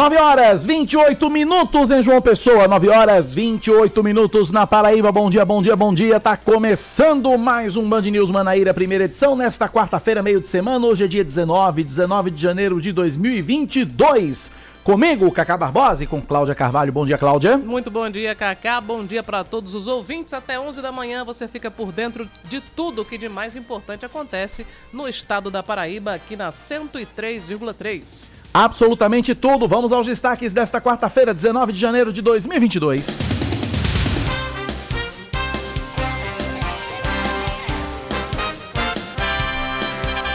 9 horas 28 minutos em João Pessoa, 9 horas 28 minutos na Paraíba. Bom dia, bom dia, bom dia. Tá começando mais um Band News Manaíra, primeira edição, nesta quarta-feira, meio de semana. Hoje é dia 19, 19 de janeiro de 2022. Comigo, Cacá Barbosa e com Cláudia Carvalho. Bom dia, Cláudia. Muito bom dia, Cacá. Bom dia para todos os ouvintes. Até 11 da manhã você fica por dentro de tudo o que de mais importante acontece no estado da Paraíba, aqui na 103,3 absolutamente tudo. Vamos aos destaques desta quarta-feira, 19 de janeiro de 2022.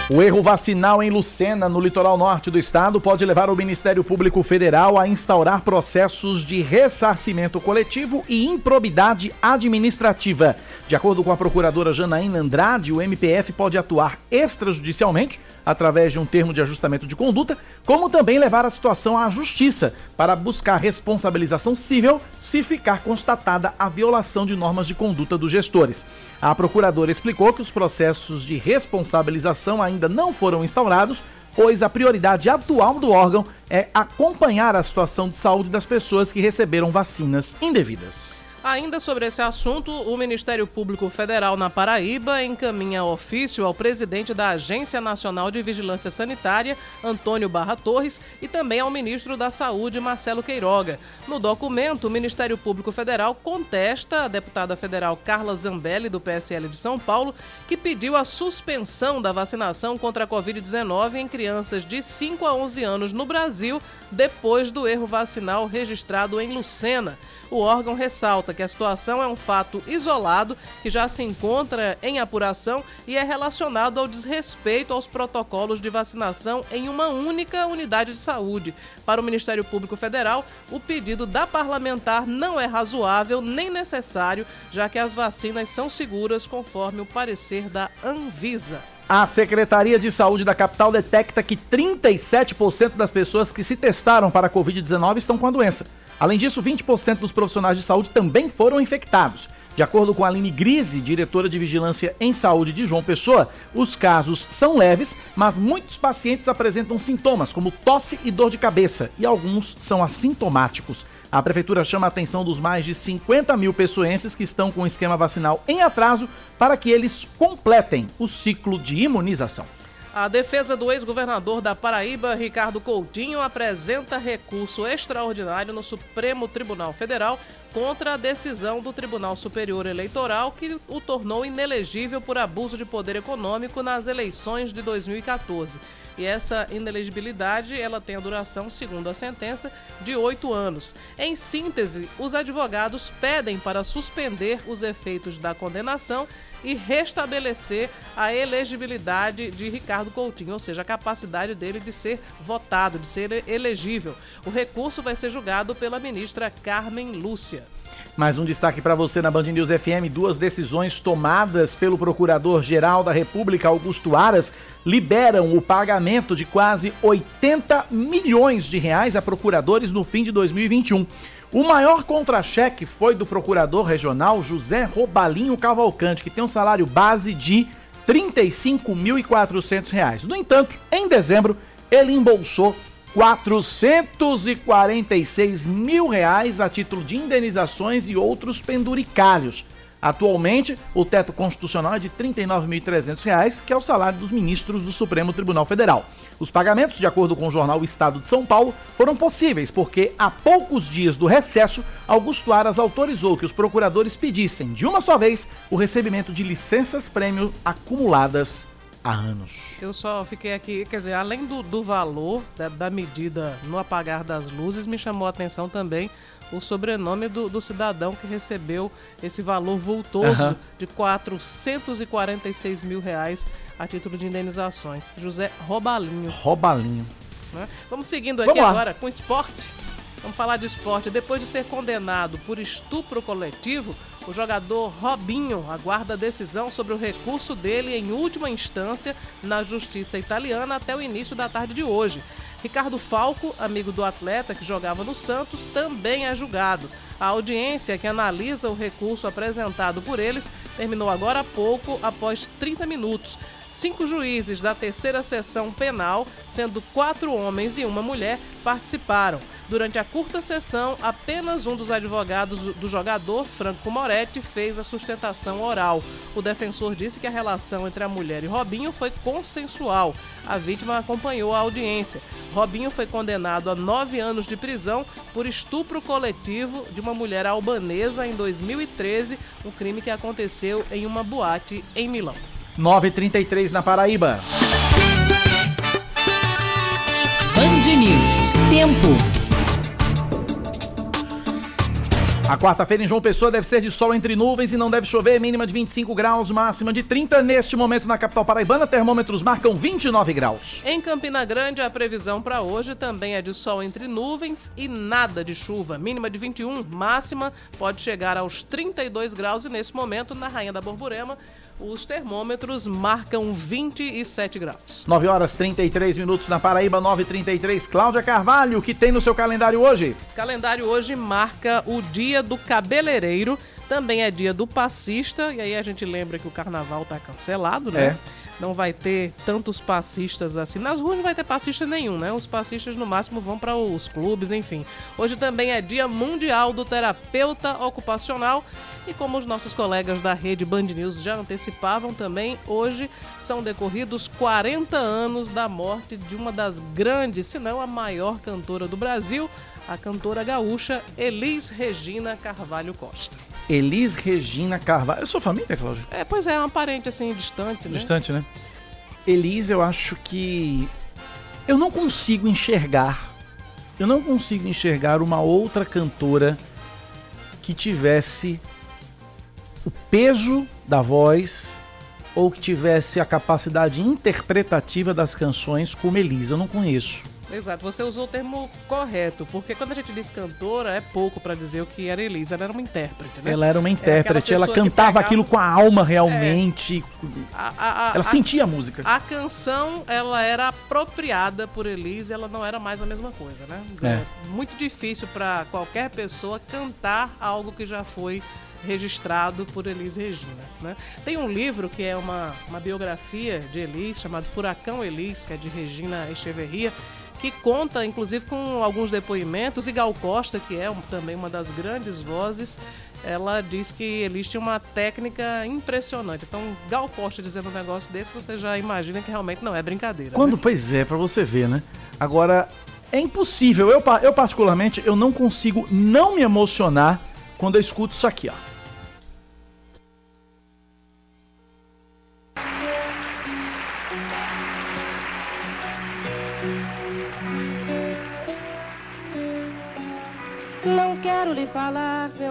O erro vacinal em Lucena, no litoral norte do estado, pode levar o Ministério Público Federal a instaurar processos de ressarcimento coletivo e improbidade administrativa. De acordo com a procuradora Janaína Andrade, o MPF pode atuar extrajudicialmente através de um termo de ajustamento de conduta, como também levar a situação à justiça para buscar responsabilização civil se ficar constatada a violação de normas de conduta dos gestores. A procuradora explicou que os processos de responsabilização ainda não foram instaurados, pois a prioridade atual do órgão é acompanhar a situação de saúde das pessoas que receberam vacinas indevidas. Ainda sobre esse assunto, o Ministério Público Federal na Paraíba encaminha ofício ao presidente da Agência Nacional de Vigilância Sanitária, Antônio Barra Torres, e também ao ministro da Saúde, Marcelo Queiroga. No documento, o Ministério Público Federal contesta a deputada federal Carla Zambelli, do PSL de São Paulo, que pediu a suspensão da vacinação contra a Covid-19 em crianças de 5 a 11 anos no Brasil, depois do erro vacinal registrado em Lucena. O órgão ressalta que a situação é um fato isolado que já se encontra em apuração e é relacionado ao desrespeito aos protocolos de vacinação em uma única unidade de saúde. Para o Ministério Público Federal, o pedido da parlamentar não é razoável nem necessário, já que as vacinas são seguras conforme o parecer da Anvisa. A Secretaria de Saúde da capital detecta que 37% das pessoas que se testaram para a Covid-19 estão com a doença. Além disso, 20% dos profissionais de saúde também foram infectados. De acordo com Aline Grise, diretora de Vigilância em Saúde de João Pessoa, os casos são leves, mas muitos pacientes apresentam sintomas como tosse e dor de cabeça, e alguns são assintomáticos. A prefeitura chama a atenção dos mais de 50 mil pessoenses que estão com o esquema vacinal em atraso para que eles completem o ciclo de imunização. A defesa do ex-governador da Paraíba, Ricardo Coutinho, apresenta recurso extraordinário no Supremo Tribunal Federal contra a decisão do Tribunal Superior Eleitoral que o tornou inelegível por abuso de poder econômico nas eleições de 2014. E essa inelegibilidade ela tem a duração, segundo a sentença, de oito anos. Em síntese, os advogados pedem para suspender os efeitos da condenação e restabelecer a elegibilidade de Ricardo Coutinho, ou seja, a capacidade dele de ser votado, de ser elegível. O recurso vai ser julgado pela ministra Carmen Lúcia. Mais um destaque para você na Band News FM: duas decisões tomadas pelo Procurador-Geral da República, Augusto Aras, liberam o pagamento de quase 80 milhões de reais a procuradores no fim de 2021. O maior contra-cheque foi do procurador regional José Robalinho Cavalcante, que tem um salário base de R$ 35.400. No entanto, em dezembro, ele embolsou 446 mil reais a título de indenizações e outros penduricários. Atualmente, o teto constitucional é de R$ 39.300, que é o salário dos ministros do Supremo Tribunal Federal. Os pagamentos, de acordo com o jornal Estado de São Paulo, foram possíveis porque, há poucos dias do recesso, Augusto Aras autorizou que os procuradores pedissem, de uma só vez, o recebimento de licenças-prêmio acumuladas há anos. Eu só fiquei aqui, quer dizer, além do, do valor da, da medida no apagar das luzes, me chamou a atenção também o sobrenome do, do cidadão que recebeu esse valor vultoso uhum. de 446 mil reais a título de indenizações. José Robalinho. Robalinho. Né? Vamos seguindo aqui Vamos agora com esporte. Vamos falar de esporte. Depois de ser condenado por estupro coletivo, o jogador Robinho aguarda decisão sobre o recurso dele em última instância na justiça italiana até o início da tarde de hoje. Ricardo Falco, amigo do atleta que jogava no Santos, também é julgado. A audiência que analisa o recurso apresentado por eles terminou agora há pouco, após 30 minutos. Cinco juízes da terceira sessão penal, sendo quatro homens e uma mulher, participaram. Durante a curta sessão, apenas um dos advogados do jogador, Franco Moretti, fez a sustentação oral. O defensor disse que a relação entre a mulher e Robinho foi consensual. A vítima acompanhou a audiência. Robinho foi condenado a nove anos de prisão por estupro coletivo de uma mulher albanesa em 2013, um crime que aconteceu em uma boate em Milão. 9h33 na Paraíba. Band News. Tempo. A quarta-feira em João Pessoa deve ser de sol entre nuvens e não deve chover, mínima de 25 graus, máxima de 30. Neste momento na capital paraibana, termômetros marcam 29 graus. Em Campina Grande, a previsão para hoje também é de sol entre nuvens e nada de chuva, mínima de 21, máxima pode chegar aos 32 graus e nesse momento na Rainha da Borborema os termômetros marcam 27 graus. 9 horas 33 minutos na Paraíba, 9h33. Cláudia Carvalho, o que tem no seu calendário hoje? O calendário hoje marca o dia do cabeleireiro, também é dia do passista, e aí a gente lembra que o carnaval está cancelado, né? É. Não vai ter tantos passistas assim. Nas ruas não vai ter passista nenhum, né? Os passistas no máximo vão para os clubes, enfim. Hoje também é Dia Mundial do Terapeuta Ocupacional e como os nossos colegas da rede Band News já antecipavam também, hoje são decorridos 40 anos da morte de uma das grandes, se não a maior cantora do Brasil, a cantora gaúcha Elis Regina Carvalho Costa. Elis Regina Carvalho. É sua família, Cláudio? É, pois é, é uma parente assim, distante, né? Distante, né? Elis, eu acho que. Eu não consigo enxergar. Eu não consigo enxergar uma outra cantora que tivesse o peso da voz ou que tivesse a capacidade interpretativa das canções como Elisa. Eu não conheço. Exato, você usou o termo correto, porque quando a gente diz cantora, é pouco para dizer o que era Elisa, ela era uma intérprete, né? Ela era uma intérprete, ela cantava pegava... aquilo com a alma realmente. É, a, a, a, ela sentia a música. A canção, ela era apropriada por Elisa, ela não era mais a mesma coisa, né? É, é muito difícil para qualquer pessoa cantar algo que já foi registrado por Elis Regina. Né? Tem um livro que é uma, uma biografia de Elis, chamado Furacão Elis, que é de Regina Echeverria, que conta, inclusive, com alguns depoimentos. E Gal Costa, que é também uma das grandes vozes, ela diz que Elis tinha uma técnica impressionante. Então, Gal Costa dizendo um negócio desse, você já imagina que realmente não é brincadeira. Quando, né? pois é, para você ver, né? Agora, é impossível. Eu, eu, particularmente, eu não consigo não me emocionar quando eu escuto isso aqui, ó.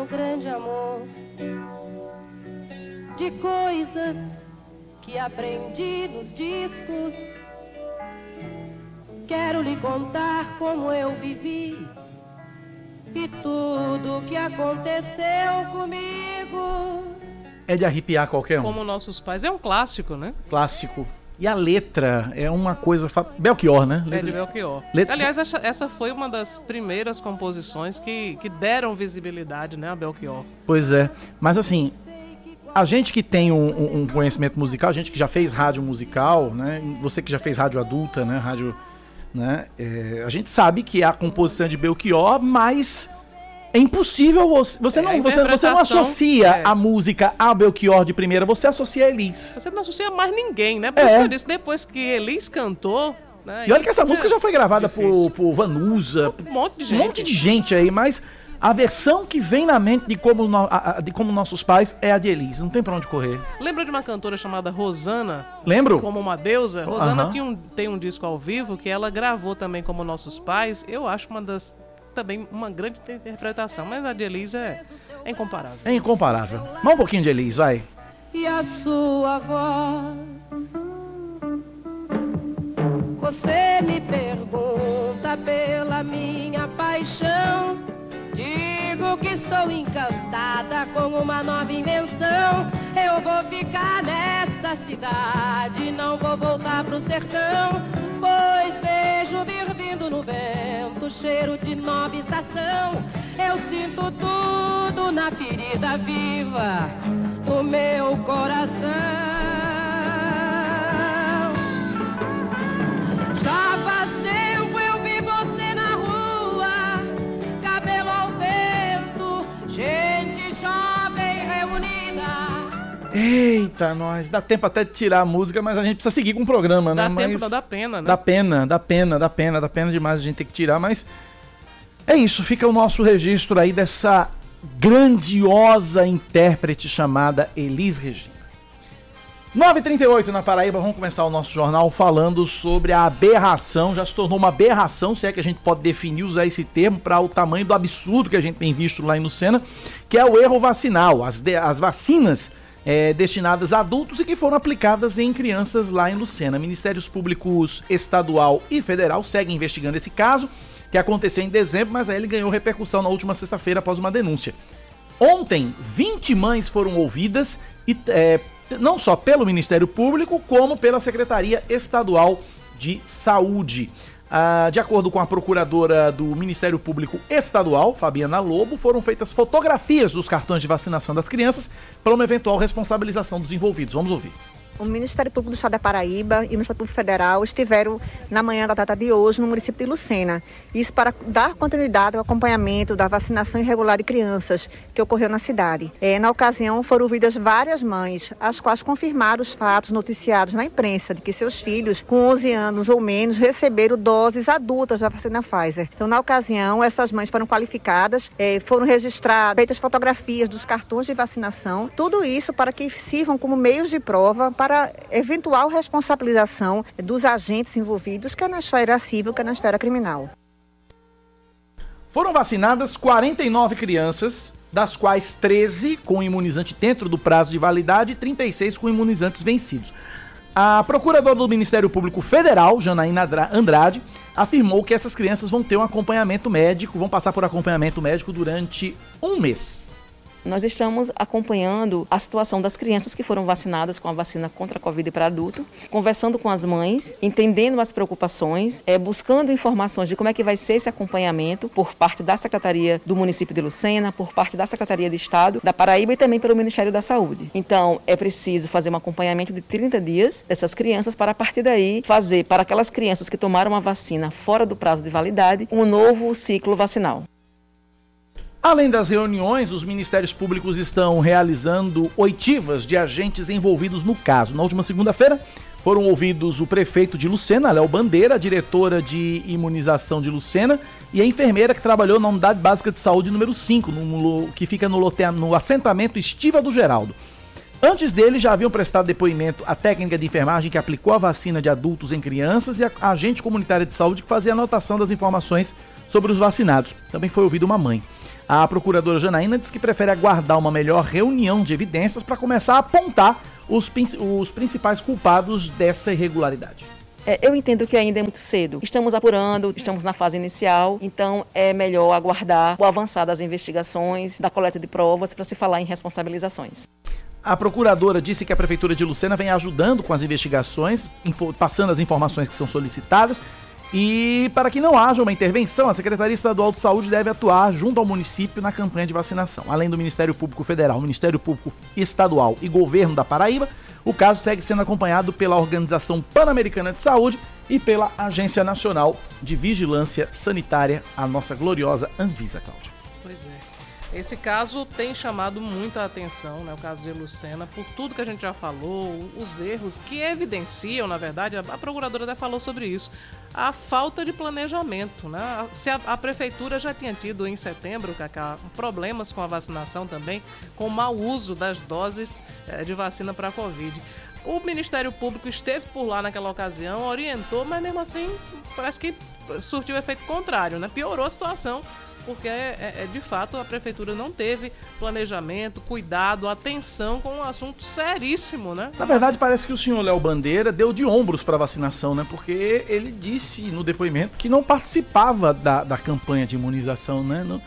Meu grande amor, de coisas que aprendi nos discos. Quero lhe contar como eu vivi e tudo que aconteceu comigo. É de arrepiar qualquer um. Como nossos pais. É um clássico, né? Clássico. E a letra é uma coisa. Fa... Belchior, né? Letra... É de Belchior. Letra... Aliás, essa, foi uma das primeiras composições que, que deram visibilidade né, a Belchior. Pois é. Mas assim, a gente que tem um, um, conhecimento musical, a gente que já fez rádio musical, né? Você que já fez rádio adulta, né? Rádio. Né? É, a gente sabe que a composição de Belchior, mas é impossível você. Você, é, não, você, você não associa é. a música a Belchior de primeira, você associa a Elis. Você não associa mais ninguém, né? Por é. isso que eu disse, depois que Elis cantou. Né, e olha que essa música já foi gravada por, por Vanusa. Um monte de gente. Um monte de gente aí, mas a versão que vem na mente de como, no, de como nossos pais é a de Elis. Não tem pra onde correr. Lembra de uma cantora chamada Rosana? Lembro. Como uma deusa? Rosana tinha um, tem um disco ao vivo que ela gravou também como nossos pais. Eu acho uma das também uma grande interpretação, mas a de Elisa é, é incomparável. É incomparável. Vamos um pouquinho de Elis, vai. E a sua voz Você me pergunta pela minha paixão paixão. Digo que estou encantada com uma nova invenção. Eu vou ficar nesta cidade, não vou voltar pro sertão. Pois vejo vir vindo no vento cheiro de nova estação. Eu sinto tudo na ferida viva do meu coração. Já faz tempo Eita, nós. Dá tempo até de tirar a música, mas a gente precisa seguir com o programa, né? Dá mas... tempo, não dá pena, né? Dá pena, dá pena, dá pena, dá pena demais a gente ter que tirar, mas é isso, fica o nosso registro aí dessa grandiosa intérprete chamada Elis Regina. 9h38 na Paraíba, vamos começar o nosso jornal falando sobre a aberração. Já se tornou uma aberração, se é que a gente pode definir, usar esse termo, para o tamanho do absurdo que a gente tem visto lá em Lucena, que é o erro vacinal. As, de, as vacinas é, destinadas a adultos e que foram aplicadas em crianças lá em Lucena. Ministérios Públicos Estadual e Federal seguem investigando esse caso, que aconteceu em dezembro, mas aí ele ganhou repercussão na última sexta-feira após uma denúncia. Ontem, 20 mães foram ouvidas e é, não só pelo Ministério Público, como pela Secretaria Estadual de Saúde. Ah, de acordo com a procuradora do Ministério Público Estadual, Fabiana Lobo, foram feitas fotografias dos cartões de vacinação das crianças para uma eventual responsabilização dos envolvidos. Vamos ouvir. O Ministério Público do Estado da Paraíba e o Ministério Público Federal estiveram na manhã da data de hoje no município de Lucena. Isso para dar continuidade ao acompanhamento da vacinação irregular de crianças que ocorreu na cidade. É, na ocasião foram ouvidas várias mães, as quais confirmaram os fatos noticiados na imprensa de que seus filhos com 11 anos ou menos receberam doses adultas da vacina Pfizer. Então, na ocasião, essas mães foram qualificadas, é, foram registradas, feitas fotografias dos cartões de vacinação, tudo isso para que sirvam como meios de prova para eventual responsabilização dos agentes envolvidos, quer na esfera civil, quer na esfera criminal. Foram vacinadas 49 crianças, das quais 13 com imunizante dentro do prazo de validade e 36 com imunizantes vencidos. A procuradora do Ministério Público Federal, Janaína Andrade, afirmou que essas crianças vão ter um acompanhamento médico, vão passar por acompanhamento médico durante um mês. Nós estamos acompanhando a situação das crianças que foram vacinadas com a vacina contra a Covid para adulto, conversando com as mães, entendendo as preocupações, é, buscando informações de como é que vai ser esse acompanhamento por parte da Secretaria do município de Lucena, por parte da Secretaria de Estado da Paraíba e também pelo Ministério da Saúde. Então, é preciso fazer um acompanhamento de 30 dias dessas crianças para a partir daí fazer para aquelas crianças que tomaram a vacina fora do prazo de validade um novo ciclo vacinal. Além das reuniões, os ministérios públicos estão realizando oitivas de agentes envolvidos no caso. Na última segunda-feira, foram ouvidos o prefeito de Lucena, Léo Bandeira, a diretora de imunização de Lucena e a enfermeira que trabalhou na Unidade Básica de Saúde número 5, no, que fica no, lote, no assentamento Estiva do Geraldo. Antes dele, já haviam prestado depoimento a técnica de enfermagem que aplicou a vacina de adultos em crianças e a agente comunitária de saúde que fazia anotação das informações sobre os vacinados. Também foi ouvido uma mãe. A procuradora Janaína diz que prefere aguardar uma melhor reunião de evidências para começar a apontar os, os principais culpados dessa irregularidade. É, eu entendo que ainda é muito cedo. Estamos apurando, estamos na fase inicial, então é melhor aguardar o avançar das investigações, da coleta de provas, para se falar em responsabilizações. A procuradora disse que a Prefeitura de Lucena vem ajudando com as investigações, passando as informações que são solicitadas e para que não haja uma intervenção, a Secretaria Estadual de Saúde deve atuar junto ao município na campanha de vacinação. Além do Ministério Público Federal, Ministério Público Estadual e Governo da Paraíba, o caso segue sendo acompanhado pela Organização Pan-Americana de Saúde e pela Agência Nacional de Vigilância Sanitária, a nossa gloriosa Anvisa, Cláudia. Pois é. Esse caso tem chamado muita atenção, né, o caso de Lucena, por tudo que a gente já falou, os erros que evidenciam, na verdade, a, procuradora até falou sobre isso, a falta de planejamento. Né? Se a, a prefeitura já tinha tido em setembro, Cacá, problemas com a vacinação também, com o mau uso das doses eh, de vacina para a Covid. O Ministério Público esteve por lá naquela ocasião, orientou, mas mesmo assim parece que surtiu efeito contrário, né? Piorou a situação porque é, é, de fato a prefeitura não teve planejamento, cuidado, atenção com um assunto seríssimo, né? Na verdade, parece que o senhor Léo Bandeira deu de ombros para vacinação, né? Porque ele disse no depoimento que não participava da, da campanha de imunização, né? Não,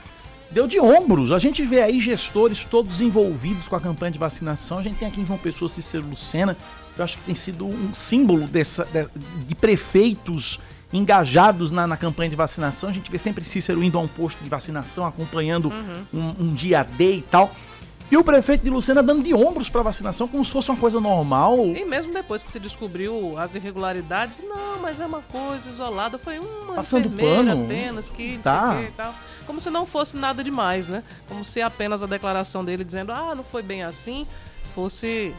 deu de ombros. A gente vê aí gestores todos envolvidos com a campanha de vacinação. A gente tem aqui em João Pessoa Cícero Lucena, eu acho que tem sido um símbolo dessa, de, de prefeitos engajados na, na, campanha de vacinação. A gente vê sempre Cícero indo a um posto de vacinação, acompanhando uhum. um, um, dia D e tal. E o prefeito de Lucena dando de ombros para vacinação como se fosse uma coisa normal. E mesmo depois que se descobriu as irregularidades, não, mas é uma coisa isolada, foi uma Passando enfermeira pano. apenas que tá. e tal. Como se não fosse nada demais, né? Como se apenas a declaração dele dizendo, ah, não foi bem assim, fosse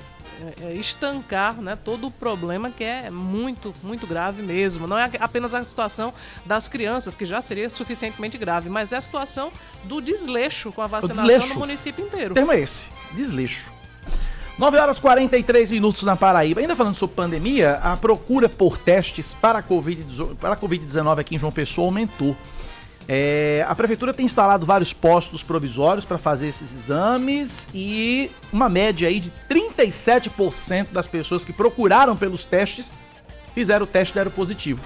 estancar né, todo o problema que é muito, muito grave mesmo. Não é apenas a situação das crianças, que já seria suficientemente grave, mas é a situação do desleixo com a vacinação no município inteiro. O termo é esse, desleixo. 9 horas 43 minutos na Paraíba. Ainda falando sobre pandemia, a procura por testes para a Covid-19 COVID aqui em João Pessoa aumentou. É, a prefeitura tem instalado vários postos provisórios para fazer esses exames e uma média aí de 37% das pessoas que procuraram pelos testes fizeram o teste de positivo.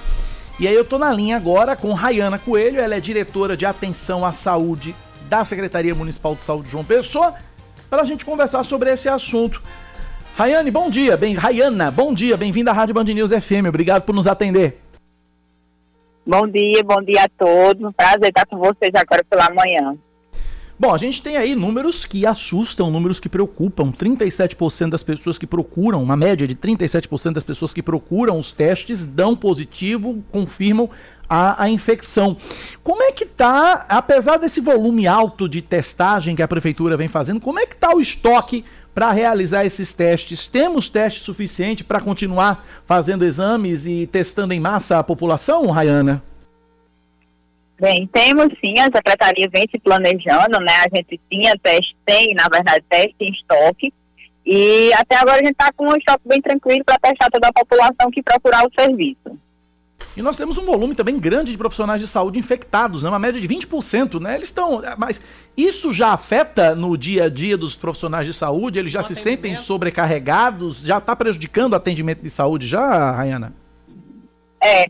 E aí eu tô na linha agora com Rayana Coelho, ela é diretora de atenção à saúde da Secretaria Municipal de Saúde de João Pessoa, para a gente conversar sobre esse assunto. Rayane, bom dia, bem, Rayana, bom dia, bem-vinda à Rádio Band News FM, obrigado por nos atender. Bom dia, bom dia a todos. Um prazer estar com vocês agora pela manhã. Bom, a gente tem aí números que assustam, números que preocupam. 37% das pessoas que procuram, uma média de 37% das pessoas que procuram os testes dão positivo, confirmam a, a, infecção. Como é que tá, apesar desse volume alto de testagem que a prefeitura vem fazendo, como é que tá o estoque para realizar esses testes? Temos teste suficiente para continuar fazendo exames e testando em massa a população, Rayana? Bem, temos sim, a secretaria vem se planejando, né? A gente tinha teste, tem, na verdade, teste em estoque. E até agora a gente está com um estoque bem tranquilo para testar toda a população que procurar o serviço. E nós temos um volume também grande de profissionais de saúde infectados, né? uma média de 20%, né? Eles estão. Mas isso já afeta no dia a dia dos profissionais de saúde? Eles já o se sentem sobrecarregados? Já está prejudicando o atendimento de saúde já, Rayana? É,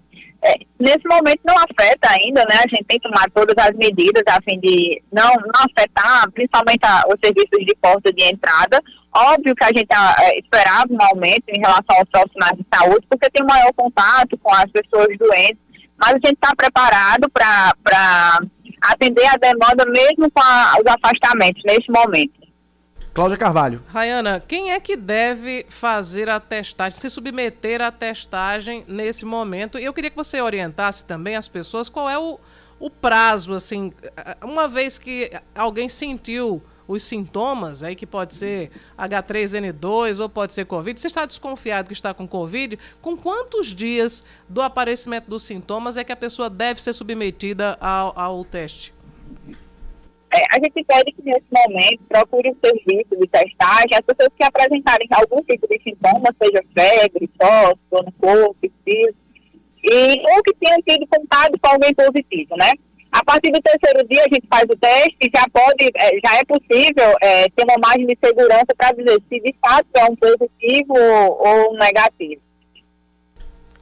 é, nesse momento não afeta ainda, né? A gente tem que tomar todas as medidas a fim de não, não afetar, principalmente a, os serviços de porta de entrada. Óbvio que a gente é, esperava um aumento em relação aos profissionais de saúde, porque tem um maior contato com as pessoas doentes, mas a gente está preparado para atender a demanda mesmo com a, os afastamentos neste momento. Cláudia Carvalho. Rayana, quem é que deve fazer a testagem, se submeter à testagem nesse momento? E eu queria que você orientasse também as pessoas qual é o, o prazo, assim, uma vez que alguém sentiu os sintomas, aí que pode ser H3N2 ou pode ser Covid, você está desconfiado que está com Covid, com quantos dias do aparecimento dos sintomas é que a pessoa deve ser submetida ao, ao teste? É, a gente pede que nesse momento procure o serviço de testagem as pessoas que apresentarem algum tipo de sintoma, seja febre, tosse, dor no corpo, físico, e ou que tenham tido contato com alguém positivo, né? A partir do terceiro dia a gente faz o teste e já pode, é, já é possível é, ter uma margem de segurança para dizer se de fato é um positivo ou, um negativo.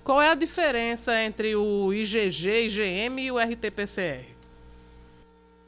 Qual é a diferença entre o IgG, IgM e o RT-PCR?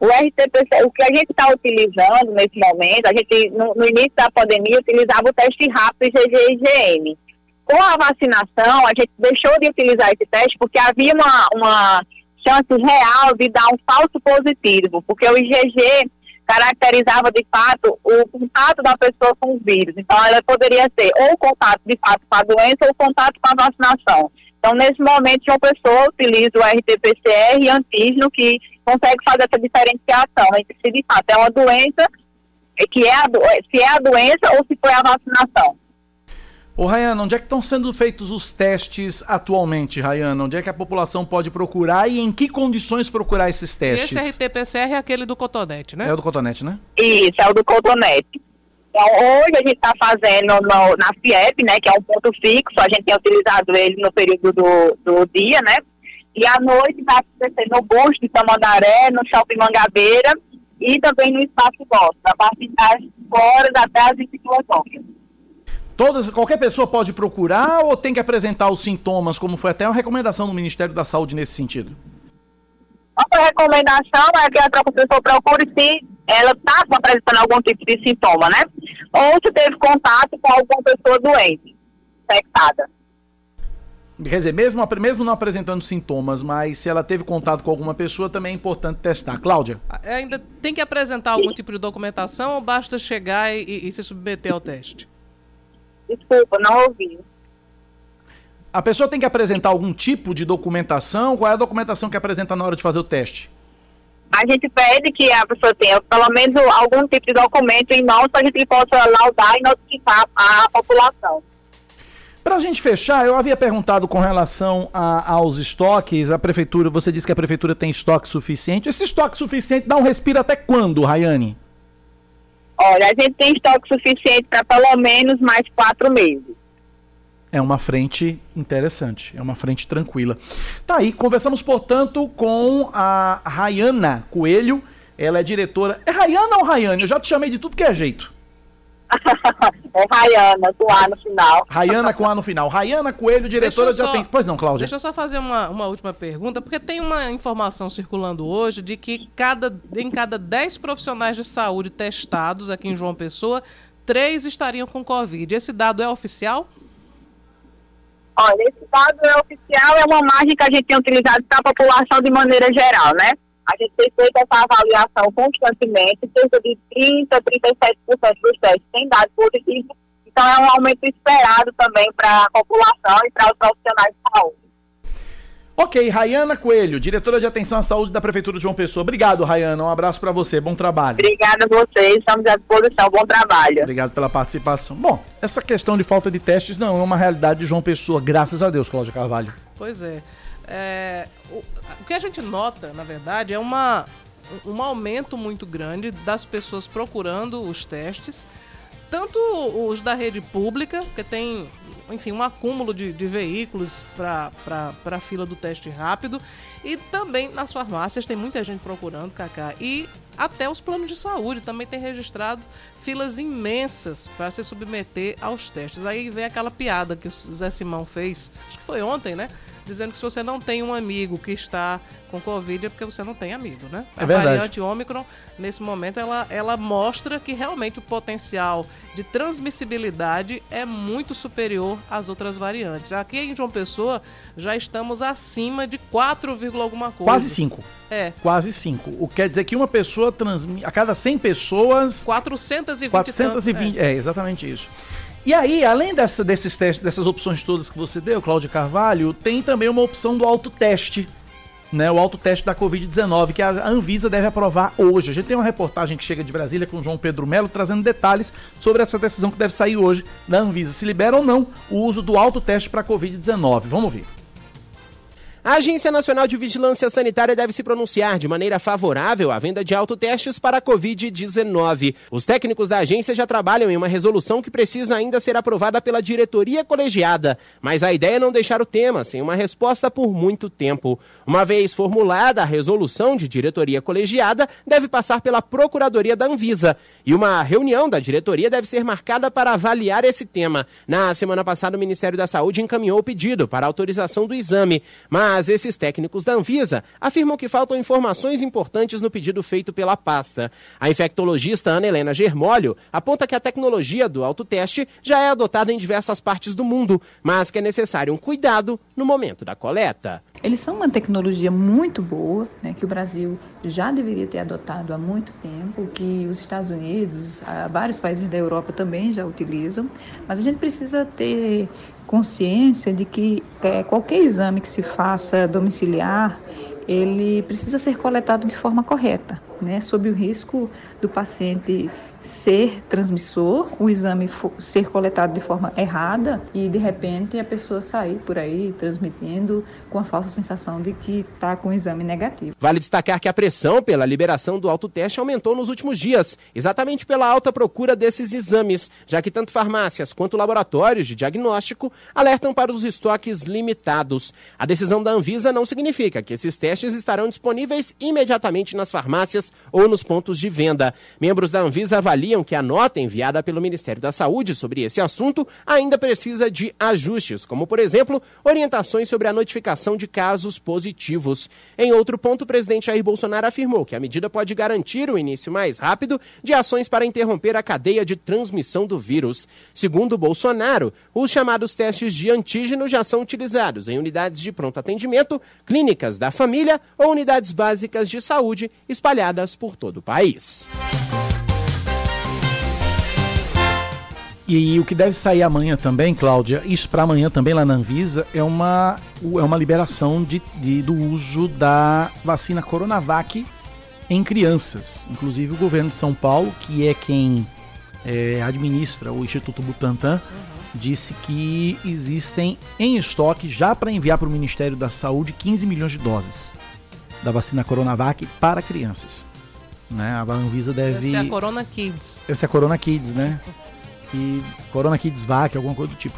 O RT-PCR, o que a gente está utilizando nesse momento, a gente no, no, início da pandemia utilizava o teste rápido IgG e IgM. Com a vacinação, a gente deixou de utilizar esse teste porque havia uma, uma chance real de dar um falso positivo, porque o IgG caracterizava de fato o contato da pessoa com o vírus. Então, ela poderia ser ou contato de fato com a doença ou contato com a vacinação. Então, nesse momento, uma pessoa utiliza o RT-PCR e antígeno que consegue fazer essa diferenciação entre se de fato é uma doença, que é a, se é a doença ou se foi a vacinação. Ô Rayana, onde é que estão sendo feitos os testes atualmente, Rayana? Onde é que a população pode procurar e em que condições procurar esses testes? E esse RT-PCR é aquele do Cotonete, né? É o do Cotonete, né? Isso, é o do Cotonete. Então, hoje a gente está fazendo no, na FIEP, né, que é um ponto fixo, a gente tem utilizado ele no período do, do dia, né? E à noite vai acontecer no Busto de Tamandaré, no Shopping Mangabeira e também no Espaço Gosto, a partir das horas até as 22 horas. Todas, qualquer pessoa pode procurar ou tem que apresentar os sintomas, como foi até uma recomendação do Ministério da Saúde nesse sentido? Outra recomendação é que a pessoa procure se ela está apresentando algum tipo de sintoma, né? Ou se teve contato com alguma pessoa doente, infectada. Quer dizer, mesmo, mesmo não apresentando sintomas, mas se ela teve contato com alguma pessoa, também é importante testar. Cláudia? Ainda tem que apresentar algum tipo de documentação ou basta chegar e, e se submeter ao teste? Desculpa, não ouvi. A pessoa tem que apresentar algum tipo de documentação? Qual é a documentação que apresenta na hora de fazer o teste? A gente pede que a pessoa tenha pelo menos algum tipo de documento em mãos para a gente possa laudar e notificar a população. Para a gente fechar, eu havia perguntado com relação a, aos estoques. A prefeitura, você disse que a prefeitura tem estoque suficiente. Esse estoque suficiente dá um respiro até quando, Rayane? Olha, a gente tem estoque suficiente para pelo menos mais quatro meses é uma frente interessante, é uma frente tranquila. Tá aí, conversamos, portanto, com a Rayana Coelho. Ela é diretora. É Rayana ou Rayane? Eu já te chamei de tudo que é jeito. é Rayana, com A no final. Rayana com A no final. Rayana Coelho, diretora só, de atenção. Pois não, Cláudia. Deixa eu só fazer uma, uma última pergunta, porque tem uma informação circulando hoje de que cada, em cada 10 profissionais de saúde testados aqui em João Pessoa, três estariam com Covid. Esse dado é oficial? Olha, esse dado é oficial, é uma margem que a gente tem utilizado para a população de maneira geral, né? A gente tem feito essa avaliação constantemente, cerca de 30%, 37% dos testes têm dado positivo, então é um aumento esperado também para a população e para os profissionais de saúde. Ok, Rayana Coelho, diretora de atenção à saúde da Prefeitura de João Pessoa. Obrigado, Rayana. Um abraço para você. Bom trabalho. Obrigada a vocês. Estamos à disposição. Bom trabalho. Obrigado pela participação. Bom, essa questão de falta de testes não é uma realidade de João Pessoa, graças a Deus, Cláudio Carvalho. Pois é. É o, o, que a gente nota, na verdade, é uma, um aumento muito grande das pessoas procurando os testes tanto os da rede pública, que tem, enfim, um acúmulo de, de veículos para a fila do teste rápido, e também nas farmácias tem muita gente procurando, Cacá, e até os planos de saúde também tem registrado filas imensas para se submeter aos testes. Aí vem aquela piada que o Zé Simão fez, acho que foi ontem, né? Dizendo que se você não tem um amigo que está com Covid é porque você não tem amigo, né? É a verdade. variante Ômicron, nesse momento, ela, ela mostra que realmente o potencial de transmissibilidade é muito superior às outras variantes. Aqui em João Pessoa já estamos acima de 4, alguma coisa. Quase 5. É. Quase 5. O que quer dizer que uma pessoa transmite. A cada 100 pessoas. 420 420. É. é, exatamente isso. E aí, além dessa, desses testes, dessas opções todas que você deu, Cláudio Carvalho, tem também uma opção do autoteste, né? O autoteste da Covid-19, que a Anvisa deve aprovar hoje. A gente tem uma reportagem que chega de Brasília com o João Pedro Melo trazendo detalhes sobre essa decisão que deve sair hoje da Anvisa. Se libera ou não o uso do autoteste para Covid-19. Vamos ver. A Agência Nacional de Vigilância Sanitária deve se pronunciar de maneira favorável à venda de autotestes para a Covid-19. Os técnicos da agência já trabalham em uma resolução que precisa ainda ser aprovada pela diretoria colegiada, mas a ideia é não deixar o tema sem uma resposta por muito tempo. Uma vez formulada a resolução de diretoria colegiada, deve passar pela Procuradoria da Anvisa e uma reunião da diretoria deve ser marcada para avaliar esse tema. Na semana passada, o Ministério da Saúde encaminhou o pedido para autorização do exame, mas mas esses técnicos da Anvisa afirmam que faltam informações importantes no pedido feito pela pasta. A infectologista Ana Helena Germólio aponta que a tecnologia do autoteste já é adotada em diversas partes do mundo, mas que é necessário um cuidado no momento da coleta. Eles são uma tecnologia muito boa, né, que o Brasil já deveria ter adotado há muito tempo, que os Estados Unidos, vários países da Europa também já utilizam, mas a gente precisa ter consciência de que é, qualquer exame que se faça domiciliar, ele precisa ser coletado de forma correta, né, sob o risco do paciente ser transmissor, o exame ser coletado de forma errada e de repente a pessoa sair por aí transmitindo com a falsa sensação de que está com o exame negativo. Vale destacar que a pressão pela liberação do autoteste aumentou nos últimos dias, exatamente pela alta procura desses exames, já que tanto farmácias quanto laboratórios de diagnóstico alertam para os estoques limitados. A decisão da Anvisa não significa que esses testes estarão disponíveis imediatamente nas farmácias ou nos pontos de venda. Membros da Anvisa avaliam que a nota enviada pelo Ministério da Saúde sobre esse assunto ainda precisa de ajustes, como, por exemplo, orientações sobre a notificação de casos positivos. Em outro ponto, o presidente Jair Bolsonaro afirmou que a medida pode garantir o início mais rápido de ações para interromper a cadeia de transmissão do vírus. Segundo Bolsonaro, os chamados testes de antígeno já são utilizados em unidades de pronto atendimento, clínicas da família ou unidades básicas de saúde espalhadas por todo o país. E, o que deve sair amanhã também, Cláudia, isso para amanhã também lá na Anvisa, é uma, é uma liberação de, de, do uso da vacina Coronavac em crianças. Inclusive o governo de São Paulo, que é quem é, administra o Instituto Butantan, uhum. disse que existem em estoque já para enviar para o Ministério da Saúde 15 milhões de doses da vacina Coronavac para crianças. Né? A Anvisa deve. Deve ser a Corona Kids. Deve ser a Corona Kids, né? que Corona Kids Vac, alguma coisa do tipo,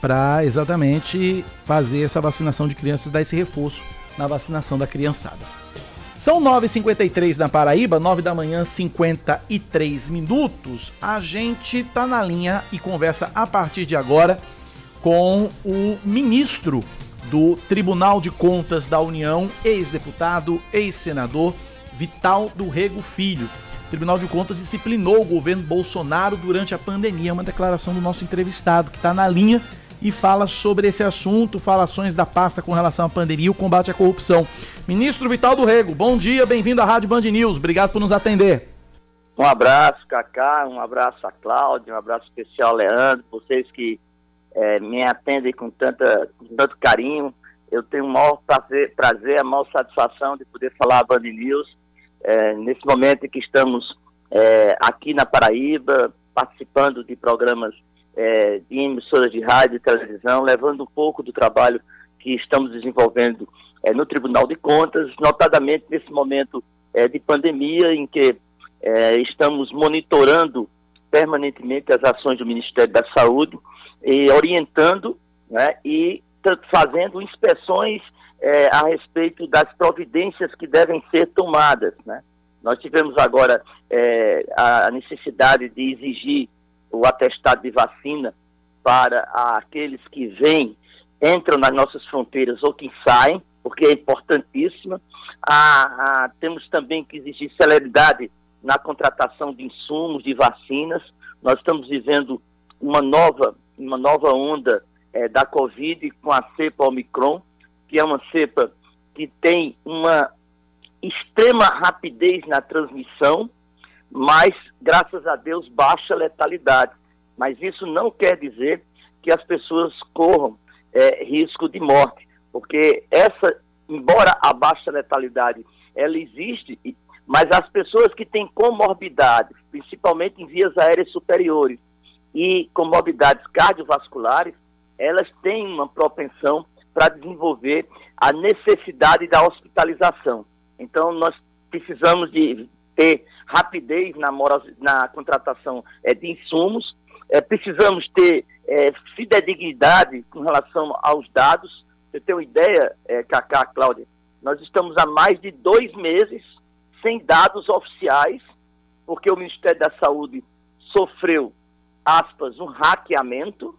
para exatamente fazer essa vacinação de crianças, dar esse reforço na vacinação da criançada. São 9h53 na Paraíba, 9 da manhã, 53 minutos. A gente tá na linha e conversa a partir de agora com o ministro do Tribunal de Contas da União, ex-deputado, ex-senador, Vital do Rego Filho. Tribunal de Contas disciplinou o governo Bolsonaro durante a pandemia. É uma declaração do nosso entrevistado que está na linha e fala sobre esse assunto, fala ações da pasta com relação à pandemia e o combate à corrupção. Ministro Vital do Rego, bom dia, bem-vindo à Rádio Band News. Obrigado por nos atender. Um abraço, Cacá, um abraço a Cláudia, um abraço especial, Leandro, vocês que é, me atendem com, tanta, com tanto carinho. Eu tenho o maior prazer, prazer, a maior satisfação de poder falar a Band News é, nesse momento em que estamos é, aqui na Paraíba, participando de programas é, de emissoras de rádio e televisão, levando um pouco do trabalho que estamos desenvolvendo é, no Tribunal de Contas, notadamente nesse momento é, de pandemia em que é, estamos monitorando permanentemente as ações do Ministério da Saúde e orientando né, e fazendo inspeções é, a respeito das providências que devem ser tomadas. Né? Nós tivemos agora é, a necessidade de exigir o atestado de vacina para aqueles que vêm, entram nas nossas fronteiras ou que saem, porque é importantíssima. A, a, temos também que exigir celeridade na contratação de insumos, de vacinas. Nós estamos vivendo uma nova, uma nova onda é, da Covid com a cepa Omicron, que é uma cepa que tem uma extrema rapidez na transmissão, mas, graças a Deus, baixa letalidade. Mas isso não quer dizer que as pessoas corram é, risco de morte, porque essa, embora a baixa letalidade, ela existe, mas as pessoas que têm comorbidades, principalmente em vias aéreas superiores e comorbidades cardiovasculares, elas têm uma propensão para desenvolver a necessidade da hospitalização. Então, nós precisamos de ter rapidez na, na contratação é, de insumos, é, precisamos ter é, fidedignidade com relação aos dados. Você tem uma ideia, é, Cacá, Cláudia? Nós estamos há mais de dois meses sem dados oficiais, porque o Ministério da Saúde sofreu, aspas, um hackeamento,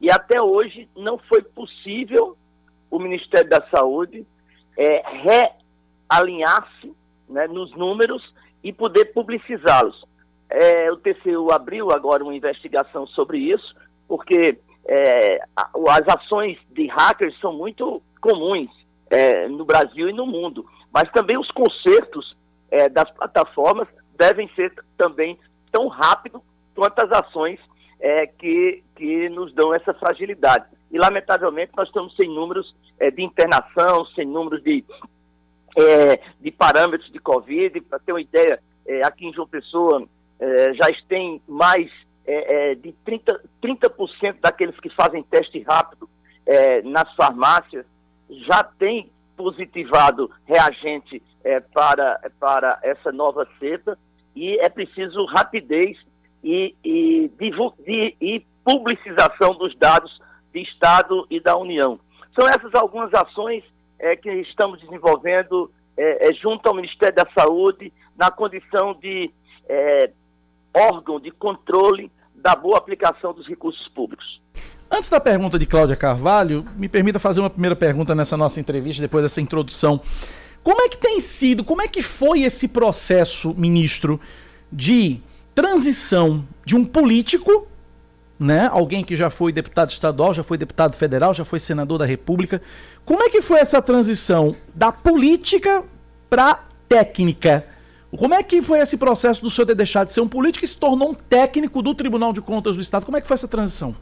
e até hoje não foi possível o Ministério da Saúde é, realinhar-se né, nos números e poder publicizá-los. É, o TCU abriu agora uma investigação sobre isso, porque é, as ações de hackers são muito comuns é, no Brasil e no mundo, mas também os consertos é, das plataformas devem ser também tão rápido quanto as ações é, que, que nos dão essa fragilidade. E, lamentavelmente, nós estamos sem números é, de internação, sem números de, é, de parâmetros de Covid. Para ter uma ideia, é, aqui em João Pessoa, é, já tem mais é, é, de 30%, 30 daqueles que fazem teste rápido nas farmácias já tem positivado reagente para, para essa nova cepa e é preciso rapidez e, e, e publicização dos dados de Estado e da União. São essas algumas ações é, que estamos desenvolvendo é, é, junto ao Ministério da Saúde na condição de é, órgão de controle da boa aplicação dos recursos públicos. Antes da pergunta de Cláudia Carvalho, me permita fazer uma primeira pergunta nessa nossa entrevista, depois dessa introdução. Como é que tem sido, como é que foi esse processo, ministro, de transição de um político, né, alguém que já foi deputado estadual, já foi deputado federal, já foi senador da República. Como é que foi essa transição da política para técnica? Como é que foi esse processo do senhor ter deixado de ser um político e se tornou um técnico do Tribunal de Contas do Estado? Como é que foi essa transição?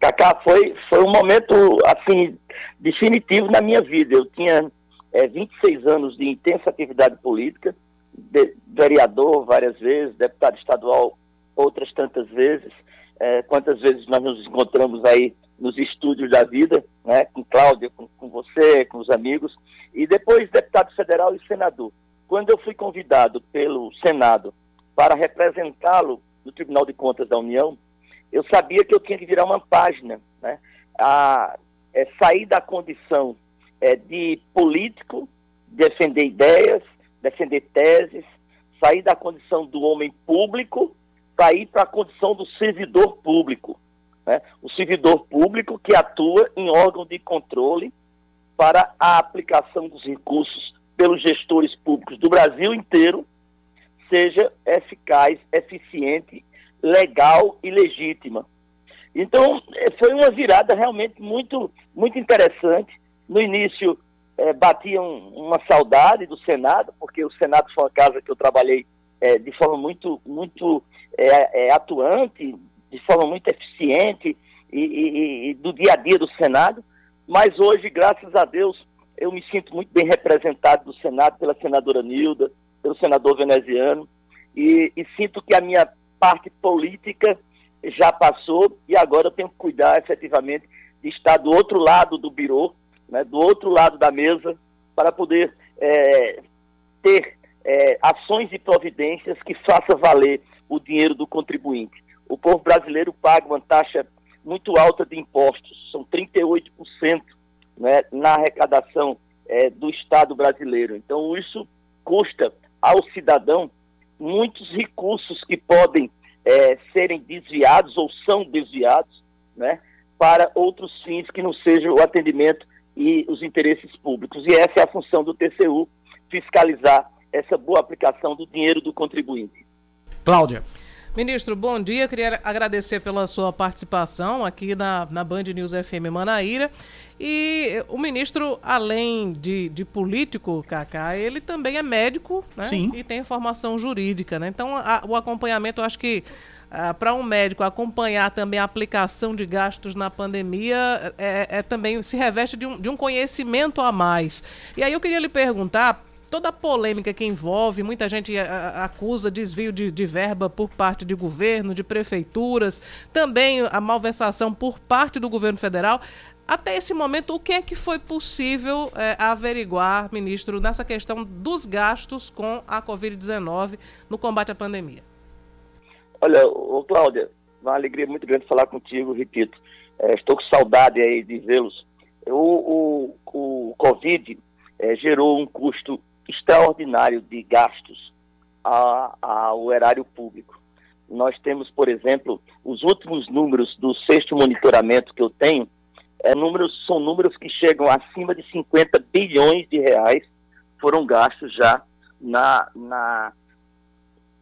Cacá, foi, foi um momento, assim, definitivo na minha vida. Eu tinha é, 26 anos de intensa atividade política, de, vereador várias vezes, deputado estadual outras tantas vezes. É, quantas vezes nós nos encontramos aí nos estúdios da vida, né, com Cláudia, com, com você, com os amigos, e depois deputado federal e senador. Quando eu fui convidado pelo Senado para representá-lo no Tribunal de Contas da União, eu sabia que eu tinha que virar uma página, né? A, é, sair da condição é, de político, defender ideias, defender teses, sair da condição do homem público para ir para a condição do servidor público. Né? O servidor público que atua em órgão de controle para a aplicação dos recursos pelos gestores públicos do Brasil inteiro seja eficaz, eficiente, legal e legítima. Então, eh, foi uma virada realmente muito, muito interessante. No início, é, batiam uma saudade do Senado, porque o Senado foi uma casa que eu trabalhei é, de forma muito, muito é, atuante, de forma muito eficiente e, e, e do dia a dia do Senado. Mas hoje, graças a Deus, eu me sinto muito bem representado do Senado pela senadora Nilda, pelo senador veneziano, e, e, sinto que a minha parte política já passou e agora eu tenho que cuidar efetivamente de estar do outro lado do birô, né, do outro lado da mesa, para poder é, ter é, ações e providências que façam valer o dinheiro do contribuinte. O povo brasileiro paga uma taxa muito alta de impostos, são 38% né, na arrecadação é, do Estado brasileiro. Então, isso custa ao cidadão muitos recursos que podem é, serem desviados ou são desviados né, para outros fins que não sejam o atendimento e os interesses públicos. E essa é a função do TCU, fiscalizar essa boa aplicação do dinheiro do contribuinte. Cláudia. Ministro, bom dia. Queria agradecer pela sua participação aqui na, na Band News FM Manaíra. E o ministro, além de, de político, Cacá, ele também é médico né? Sim. e tem formação jurídica. Né? Então, a, o acompanhamento, eu acho que ah, para um médico acompanhar também a aplicação de gastos na pandemia é, é também se reveste de um, de um conhecimento a mais. E aí eu queria lhe perguntar, toda a polêmica que envolve, muita gente acusa desvio de, de, verba por parte de governo, de prefeituras, também a malversação por parte do governo federal. Até esse momento, o que é que foi possível é, averiguar, ministro, nessa questão dos gastos com a Covid-19 no combate à pandemia? Olha, ô, Cláudia, uma alegria muito grande falar contigo, repito. É, estou com saudade aí de vê-los. O, o, o Covid é, gerou um custo extraordinário de gastos ao erário público. Nós temos, por exemplo, os últimos números do sexto monitoramento que eu tenho, é, números, são números que chegam acima de 50 bilhões de reais foram gastos já na, na,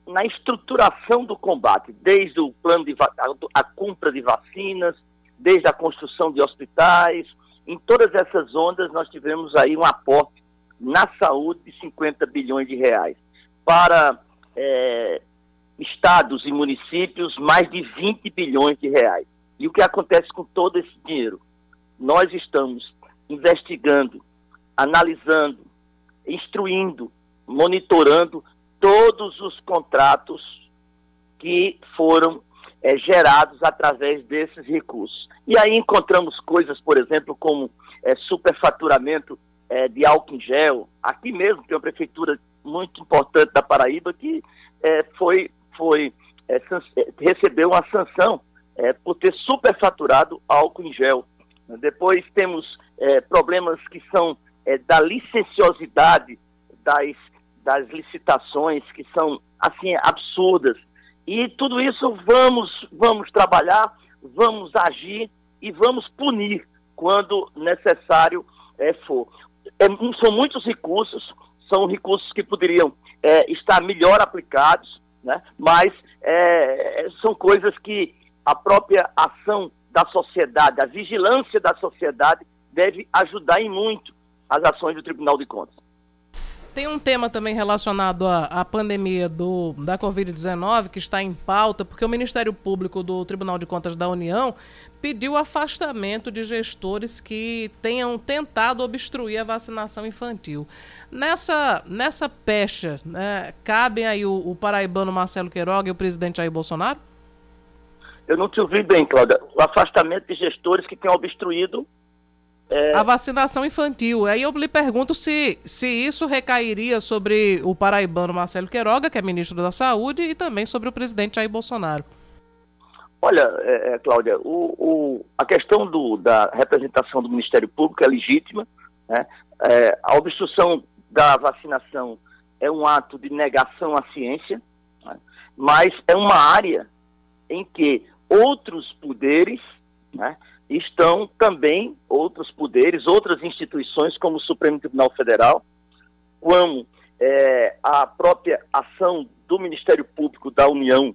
na estruturação do combate, desde o plano de a, a compra de vacinas, desde a construção de hospitais, em todas essas ondas nós tivemos aí um aporte na saúde de 50 bilhões de reais. Para é, estados e municípios, mais de 20 bilhões de reais. E o que acontece com todo esse dinheiro? Nós estamos investigando, analisando, instruindo, monitorando todos os contratos que foram é, gerados através desses recursos. E aí encontramos coisas, por exemplo, como é, superfaturamento é, de álcool em gel. Aqui mesmo tem uma prefeitura muito importante da Paraíba que é, foi, foi é, é, recebeu uma sanção é, por ter superfaturado álcool em gel. Depois temos é, problemas que são da licenciosidade das, das licitações, que são assim absurdas. E tudo isso vamos, vamos trabalhar, vamos agir e vamos punir quando necessário é, for. É, são muitos recursos, são recursos que poderiam é, estar melhor aplicados, né? mas é, são coisas que a própria ação da sociedade, a vigilância da sociedade deve ajudar em muito as ações do Tribunal de Contas. Tem um tema também relacionado à, à pandemia do, da Covid-19 que está em pauta, porque o Ministério Público do Tribunal de Contas da União pediu o afastamento de gestores que tenham tentado obstruir a vacinação infantil. Nessa, nessa pecha, né, cabem aí o, o paraibano Marcelo Queiroga e o presidente Jair Bolsonaro? Eu não te ouvi bem, Cláudia. O afastamento de gestores que tenham obstruído é... A vacinação infantil. Aí eu lhe pergunto se, se isso recairia sobre o paraibano Marcelo Queiroga, que é ministro da Saúde, e também sobre o presidente Jair Bolsonaro. Olha, é, é, Cláudia, o, o, a questão do, da representação do Ministério Público é legítima. Né? É, a obstrução da vacinação é um ato de negação à ciência, né? mas é uma área em que outros poderes né, estão também outros poderes, outras instituições, como o Supremo Tribunal Federal, como é, a própria ação do Ministério Público da União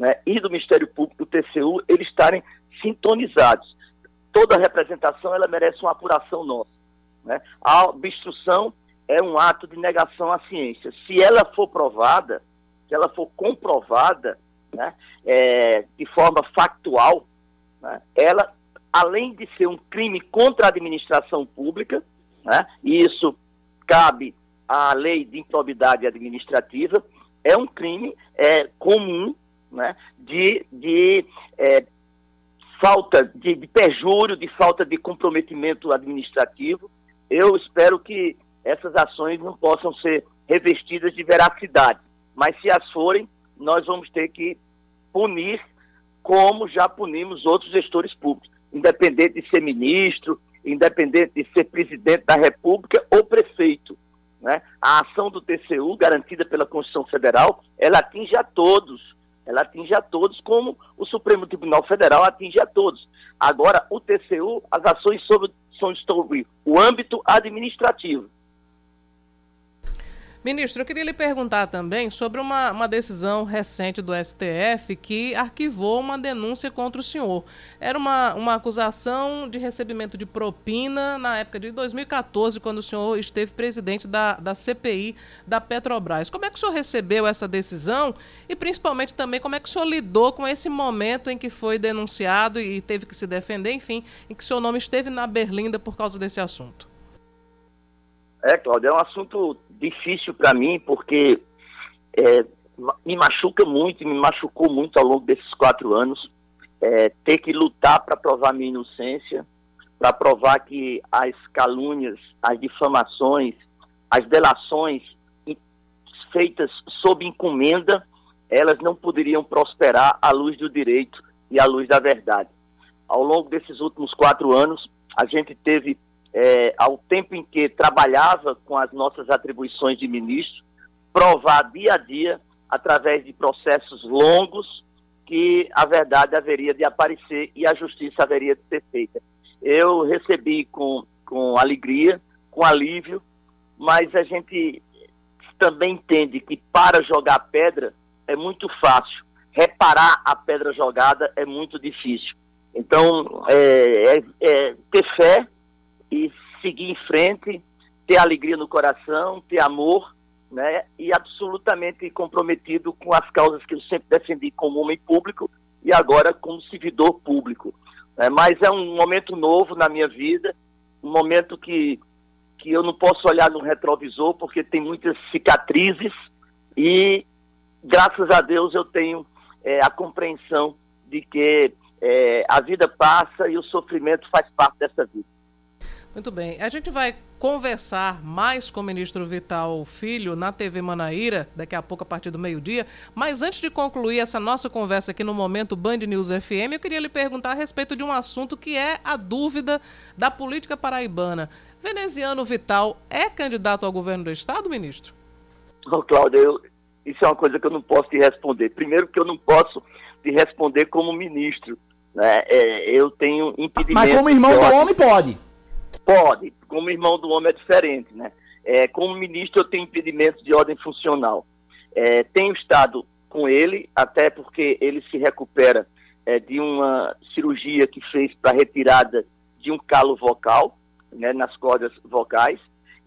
né, e do Ministério Público do TCU, eles estarem sintonizados. Toda representação ela merece uma apuração nossa. Né? A obstrução é um ato de negação à ciência. Se ela for provada, se ela for comprovada né, é, de forma factual, né, ela além de ser um crime contra a administração pública, né, e isso cabe à lei de improbidade administrativa, é um crime é, comum né, de, de é, falta de, de perjúrio, de falta de comprometimento administrativo. Eu espero que essas ações não possam ser revestidas de veracidade, mas se as forem, nós vamos ter que punir como já punimos outros gestores públicos independente de ser ministro, independente de ser presidente da República ou prefeito. Né? A ação do TCU, garantida pela Constituição Federal, ela atinge a todos. Ela atinge a todos, como o Supremo Tribunal Federal atinge a todos. Agora, o TCU, as ações sobre, são sobre o âmbito administrativo. Ministro, eu queria lhe perguntar também sobre uma, uma decisão recente do STF que arquivou uma denúncia contra o senhor. Era uma, uma acusação de recebimento de propina na época de 2014, quando o senhor esteve presidente da, da CPI da Petrobras. Como é que o senhor recebeu essa decisão e, principalmente, também como é que o senhor lidou com esse momento em que foi denunciado e teve que se defender, enfim, em que seu nome esteve na berlinda por causa desse assunto? É, Cláudio, é um assunto difícil para mim, porque é, me machuca muito, me machucou muito ao longo desses quatro anos, é, ter que lutar para provar minha inocência, para provar que as calúnias, as difamações, as delações feitas sob encomenda, elas não poderiam prosperar à luz do direito e à luz da verdade. Ao longo desses últimos quatro anos, a gente teve é, ao tempo em que trabalhava com as nossas atribuições de ministro, provar dia a dia, através de processos longos, que a verdade haveria de aparecer e a justiça haveria de ser feita. Eu recebi com, com alegria, com alívio, mas a gente também entende que para jogar pedra é muito fácil, reparar a pedra jogada é muito difícil. Então, é, é, é ter fé, e seguir em frente, ter alegria no coração, ter amor, né? E absolutamente comprometido com as causas que eu sempre defendi como homem público e agora como servidor público. Né? Mas é um momento novo na minha vida, um momento que, que eu não posso olhar no retrovisor porque tem muitas cicatrizes e graças a Deus eu tenho é, a compreensão de que é, a vida passa e o sofrimento faz parte dessa vida. Muito bem. A gente vai conversar mais com o ministro Vital Filho na TV Manaíra, daqui a pouco a partir do meio-dia. Mas antes de concluir essa nossa conversa aqui no momento Band News FM, eu queria lhe perguntar a respeito de um assunto que é a dúvida da política paraibana. Veneziano Vital é candidato ao governo do estado, ministro? Ô, Cláudio, eu, isso é uma coisa que eu não posso te responder. Primeiro que eu não posso te responder como ministro. Né? É, eu tenho impedimento... Mas como irmão do homem, pode. Pode, como irmão do homem é diferente, né? É, como ministro eu tenho impedimentos de ordem funcional. É, tenho estado com ele, até porque ele se recupera é, de uma cirurgia que fez para retirada de um calo vocal, né, nas cordas vocais,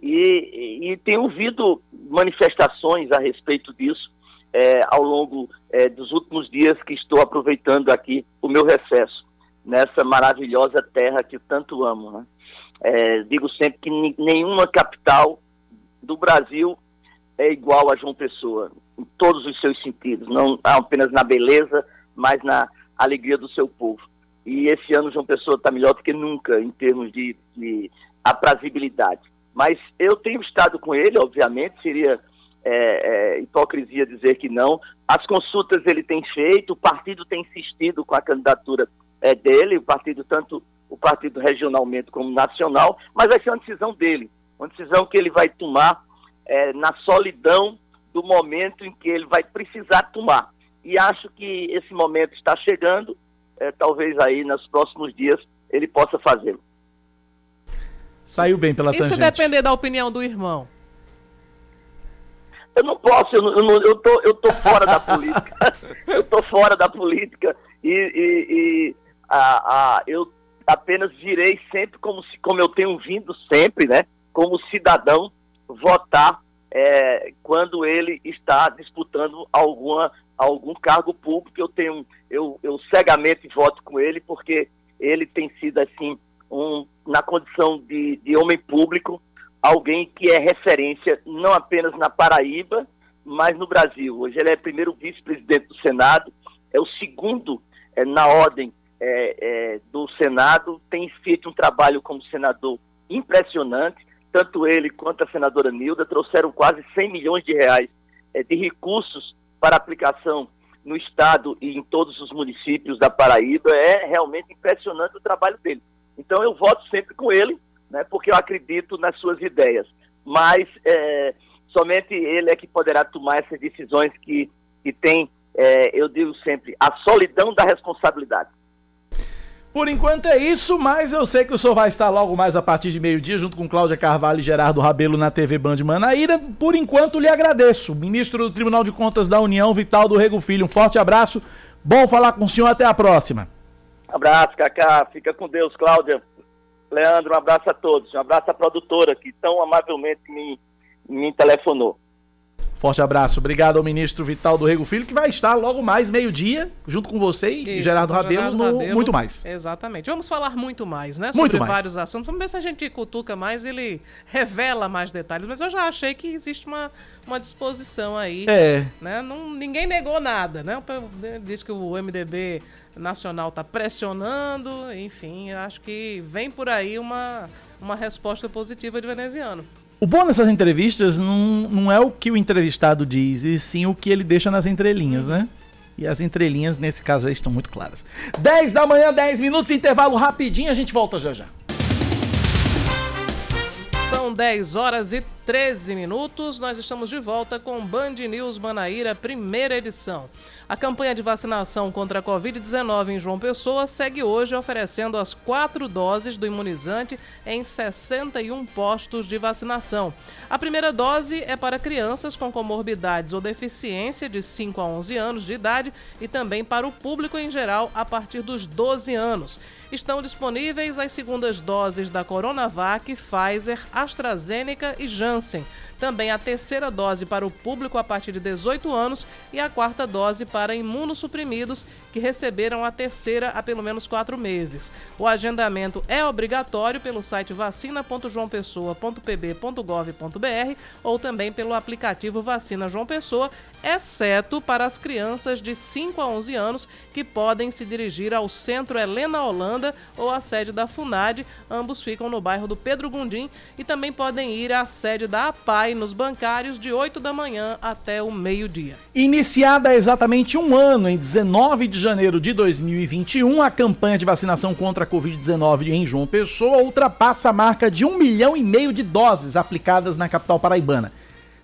e, e, e tenho ouvido manifestações a respeito disso é, ao longo é, dos últimos dias que estou aproveitando aqui o meu recesso nessa maravilhosa terra que tanto amo, né? É, digo sempre que nenhuma capital do Brasil é igual a João Pessoa, em todos os seus sentidos, não apenas na beleza, mas na alegria do seu povo. E esse ano João Pessoa está melhor do que nunca em termos de, de aprazibilidade. Mas eu tenho estado com ele, obviamente, seria é, é, hipocrisia dizer que não. As consultas ele tem feito, o partido tem insistido com a candidatura é, dele, o partido tanto o partido regionalmente como nacional, mas vai ser uma decisão dele, uma decisão que ele vai tomar é, na solidão do momento em que ele vai precisar tomar. E acho que esse momento está chegando, é, talvez aí nos próximos dias ele possa fazê-lo. Saiu bem pela e tangente. E se depender da opinião do irmão? Eu não posso, eu, não, eu, não, eu, tô, eu tô fora da política. eu tô fora da política e, e, e a, a, eu apenas virei sempre como, se, como eu tenho vindo sempre, né, como cidadão, votar é, quando ele está disputando alguma, algum cargo público. Eu tenho, eu, eu cegamente voto com ele porque ele tem sido assim um, na condição de, de homem público, alguém que é referência não apenas na Paraíba, mas no Brasil. Hoje ele é primeiro vice-presidente do Senado, é o segundo é, na ordem é, é, do Senado, tem feito um trabalho como senador impressionante, tanto ele quanto a senadora Nilda trouxeram quase 100 milhões de reais é, de recursos para aplicação no estado e em todos os municípios da Paraíba. É realmente impressionante o trabalho dele. Então eu voto sempre com ele, né, porque eu acredito nas suas ideias. Mas é, somente ele é que poderá tomar essas decisões que, que tem, é, eu digo sempre, a solidão da responsabilidade. Por enquanto é isso, mas eu sei que o senhor vai estar logo mais a partir de meio-dia, junto com Cláudia Carvalho e Gerardo Rabelo na TV Band Manaíra. Por enquanto, lhe agradeço. Ministro do Tribunal de Contas da União, Vital do Rego Filho. Um forte abraço. Bom falar com o senhor. Até a próxima. Abraço, Cacá. Fica com Deus, Cláudia. Leandro, um abraço a todos. Um abraço à produtora que tão amavelmente me, me telefonou. Forte abraço. Obrigado ao ministro Vital do Rego Filho, que vai estar logo mais meio-dia, junto com você e Isso, Gerardo Rabelo, Gerardo no Rabelo, Muito Mais. Exatamente. Vamos falar muito mais, né? Muito sobre mais. vários assuntos. Vamos ver se a gente cutuca mais ele revela mais detalhes. Mas eu já achei que existe uma, uma disposição aí. É. Né? Não, ninguém negou nada, né? Diz que o MDB nacional está pressionando, enfim, acho que vem por aí uma, uma resposta positiva de veneziano. O bom dessas entrevistas não, não é o que o entrevistado diz, e sim o que ele deixa nas entrelinhas, né? E as entrelinhas, nesse caso aí, estão muito claras. 10 da manhã, 10 minutos, intervalo rapidinho, a gente volta já já. São 10 horas e 13 minutos. Nós estamos de volta com Band News Manaíra, primeira edição. A campanha de vacinação contra a Covid-19 em João Pessoa segue hoje oferecendo as quatro doses do imunizante em 61 postos de vacinação. A primeira dose é para crianças com comorbidades ou deficiência de 5 a 11 anos de idade e também para o público em geral a partir dos 12 anos. Estão disponíveis as segundas doses da Coronavac, Pfizer, AstraZeneca e Janssen Janssen. Também a terceira dose para o público a partir de 18 anos e a quarta dose para imunossuprimidos que receberam a terceira há pelo menos quatro meses. O agendamento é obrigatório pelo site vacina.joaopessoa.pb.gov.br ou também pelo aplicativo Vacina João Pessoa, exceto para as crianças de 5 a 11 anos que podem se dirigir ao Centro Helena Holanda ou à sede da FUNAD. Ambos ficam no bairro do Pedro Gundim e também podem ir à sede da APAI nos bancários de 8 da manhã até o meio-dia. Iniciada há exatamente um ano, em 19 de janeiro de 2021, a campanha de vacinação contra a Covid-19 em João Pessoa ultrapassa a marca de um milhão e meio de doses aplicadas na capital paraibana.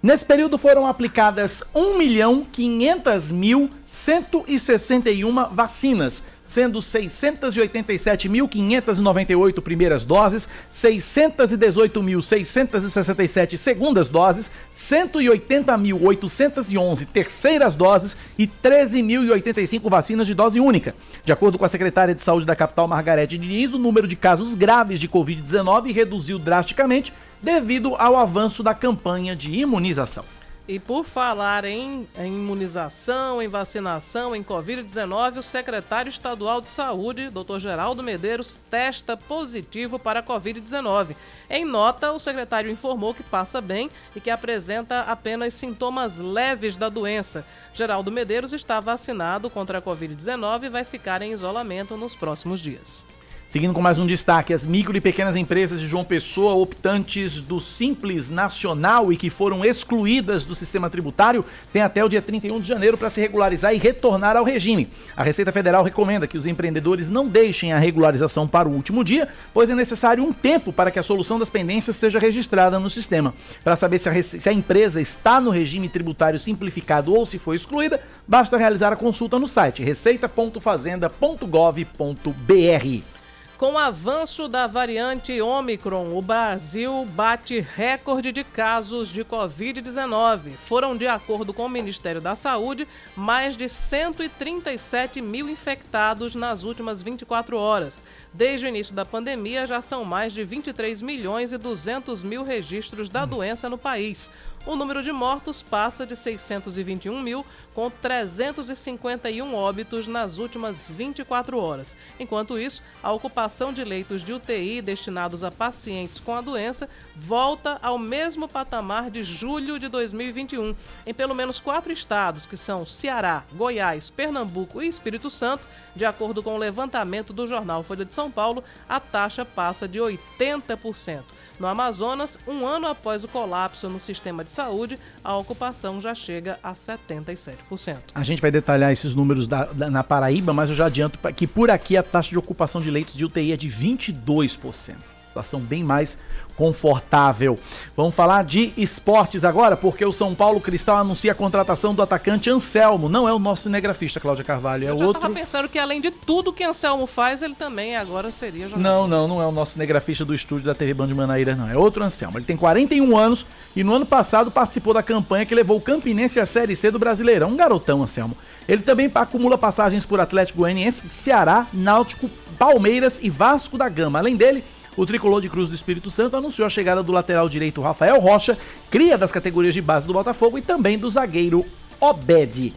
Nesse período foram aplicadas 1 milhão 500 mil 161 vacinas, sendo 687.598 primeiras doses, 618.667 segundas doses, 180.811 terceiras doses e 13.085 vacinas de dose única. De acordo com a secretária de Saúde da capital, Margarete Diniz, o número de casos graves de Covid-19 reduziu drasticamente devido ao avanço da campanha de imunização. E por falar em, em imunização, em vacinação, em Covid-19, o secretário estadual de saúde, Dr. Geraldo Medeiros, testa positivo para a Covid-19. Em nota, o secretário informou que passa bem e que apresenta apenas sintomas leves da doença. Geraldo Medeiros está vacinado contra a Covid-19 e vai ficar em isolamento nos próximos dias. Seguindo com mais um destaque, as micro e pequenas empresas de João Pessoa, optantes do Simples Nacional e que foram excluídas do sistema tributário, têm até o dia 31 de janeiro para se regularizar e retornar ao regime. A Receita Federal recomenda que os empreendedores não deixem a regularização para o último dia, pois é necessário um tempo para que a solução das pendências seja registrada no sistema. Para saber se a, se a empresa está no regime tributário simplificado ou se foi excluída, basta realizar a consulta no site receita.fazenda.gov.br. Com o avanço da variante Omicron, o Brasil bate recorde de casos de Covid-19. Foram, de acordo com o Ministério da Saúde, mais de 137 mil infectados nas últimas 24 horas. Desde o início da pandemia, já são mais de 23 milhões e 200 mil registros da doença no país. O número de mortos passa de 621 mil, com 351 óbitos nas últimas 24 horas. Enquanto isso, a ocupação de leitos de UTI destinados a pacientes com a doença volta ao mesmo patamar de julho de 2021. Em pelo menos quatro estados, que são Ceará, Goiás, Pernambuco e Espírito Santo, de acordo com o levantamento do jornal Folha de São Paulo, a taxa passa de 80%. No Amazonas, um ano após o colapso no sistema de saúde, a ocupação já chega a 77%. A gente vai detalhar esses números da, da, na Paraíba, mas eu já adianto que por aqui a taxa de ocupação de leitos de UTI é de 22%. Situação bem mais confortável. Vamos falar de esportes agora, porque o São Paulo Cristal anuncia a contratação do atacante Anselmo. Não é o nosso cinegrafista, Cláudia Carvalho, é Eu já outro. tava pensando que além de tudo que Anselmo faz, ele também agora seria jogador. Não, não, não é o nosso cinegrafista do estúdio da TV Band de Manaíra, não. É outro Anselmo. Ele tem 41 anos e no ano passado participou da campanha que levou o Campinense à Série C do Brasileirão. Um garotão, Anselmo. Ele também acumula passagens por Atlético Goianiense, Ceará, Náutico, Palmeiras e Vasco da Gama. Além dele, o tricolor de Cruz do Espírito Santo anunciou a chegada do lateral direito Rafael Rocha, cria das categorias de base do Botafogo e também do zagueiro Obed.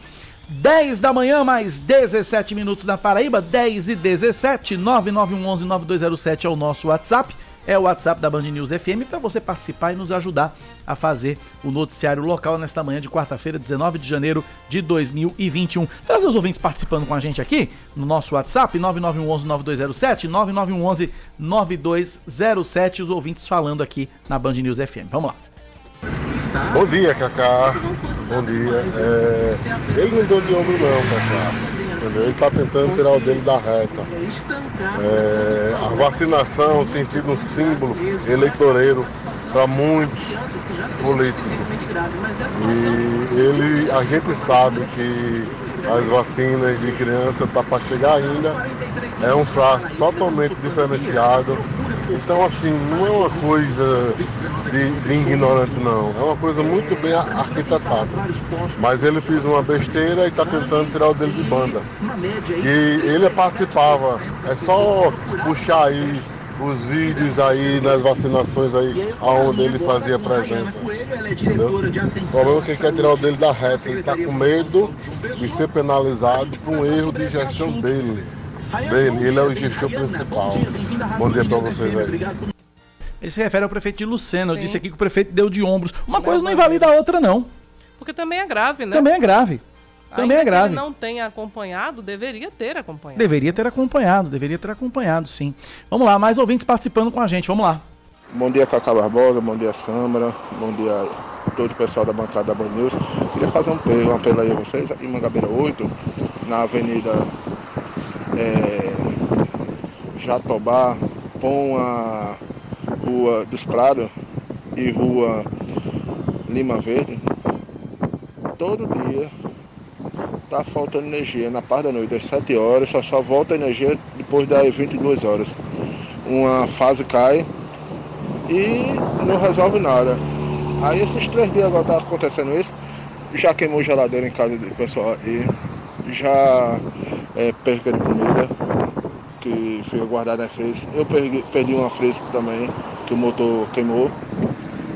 10 da manhã, mais 17 minutos na Paraíba, 10 e 17, 9911-9207 é o nosso WhatsApp. É o WhatsApp da Band News FM para você participar e nos ajudar a fazer o noticiário local nesta manhã de quarta-feira, 19 de janeiro de 2021. Traz os ouvintes participando com a gente aqui no nosso WhatsApp, 9911-9207, 9911-9207, os ouvintes falando aqui na Band News FM. Vamos lá. Bom dia, Cacá. Bom dia. É... Ele não deu de ombro não, Cacá. Entendeu? Ele está tentando tirar o dele da reta. É... A vacinação tem sido um símbolo eleitoreiro para muitos políticos. E ele, a gente sabe que as vacinas de criança tá para chegar ainda. É um frasco totalmente diferenciado. Então assim, não é uma coisa de, de ignorante não. É uma coisa muito bem arquitetada. Mas ele fez uma besteira e está tentando tirar o dele de banda. Que ele participava. É só puxar aí os vídeos aí nas vacinações aí, aonde ele fazia presença. Entendeu? O problema é que ele quer tirar o dele da reta. Ele está com medo de ser penalizado por um erro de gestão dele. Dele, ele é o gestor principal. Bom dia para vocês aí. Ele se refere ao prefeito de Lucena. Eu Sim. disse aqui que o prefeito deu de ombros. Uma coisa não invalida a outra, não. Porque também é grave, né? Também é grave. Também Ainda é grave. Que ele não tenha acompanhado, deveria ter acompanhado. Deveria ter acompanhado, deveria ter acompanhado, sim. Vamos lá, mais ouvintes participando com a gente. Vamos lá. Bom dia, Cacá Barbosa, bom dia, Samara, bom dia a todo o pessoal da bancada da Band News. Queria fazer um apelo, um apelo aí a vocês, aqui em Mangabeira 8, na Avenida é, Jatobá, com a Rua dos Prados e Rua Lima Verde. Todo dia tá faltando energia na parte da noite, às 7 horas, só só volta energia depois das 22 horas. Uma fase cai e não resolve nada. Aí esses três dias agora tá acontecendo isso, já queimou geladeira em casa do pessoal e já é, perca de comida que fica guardada na fresa. Eu perdi, perdi uma fresa também, que o motor queimou.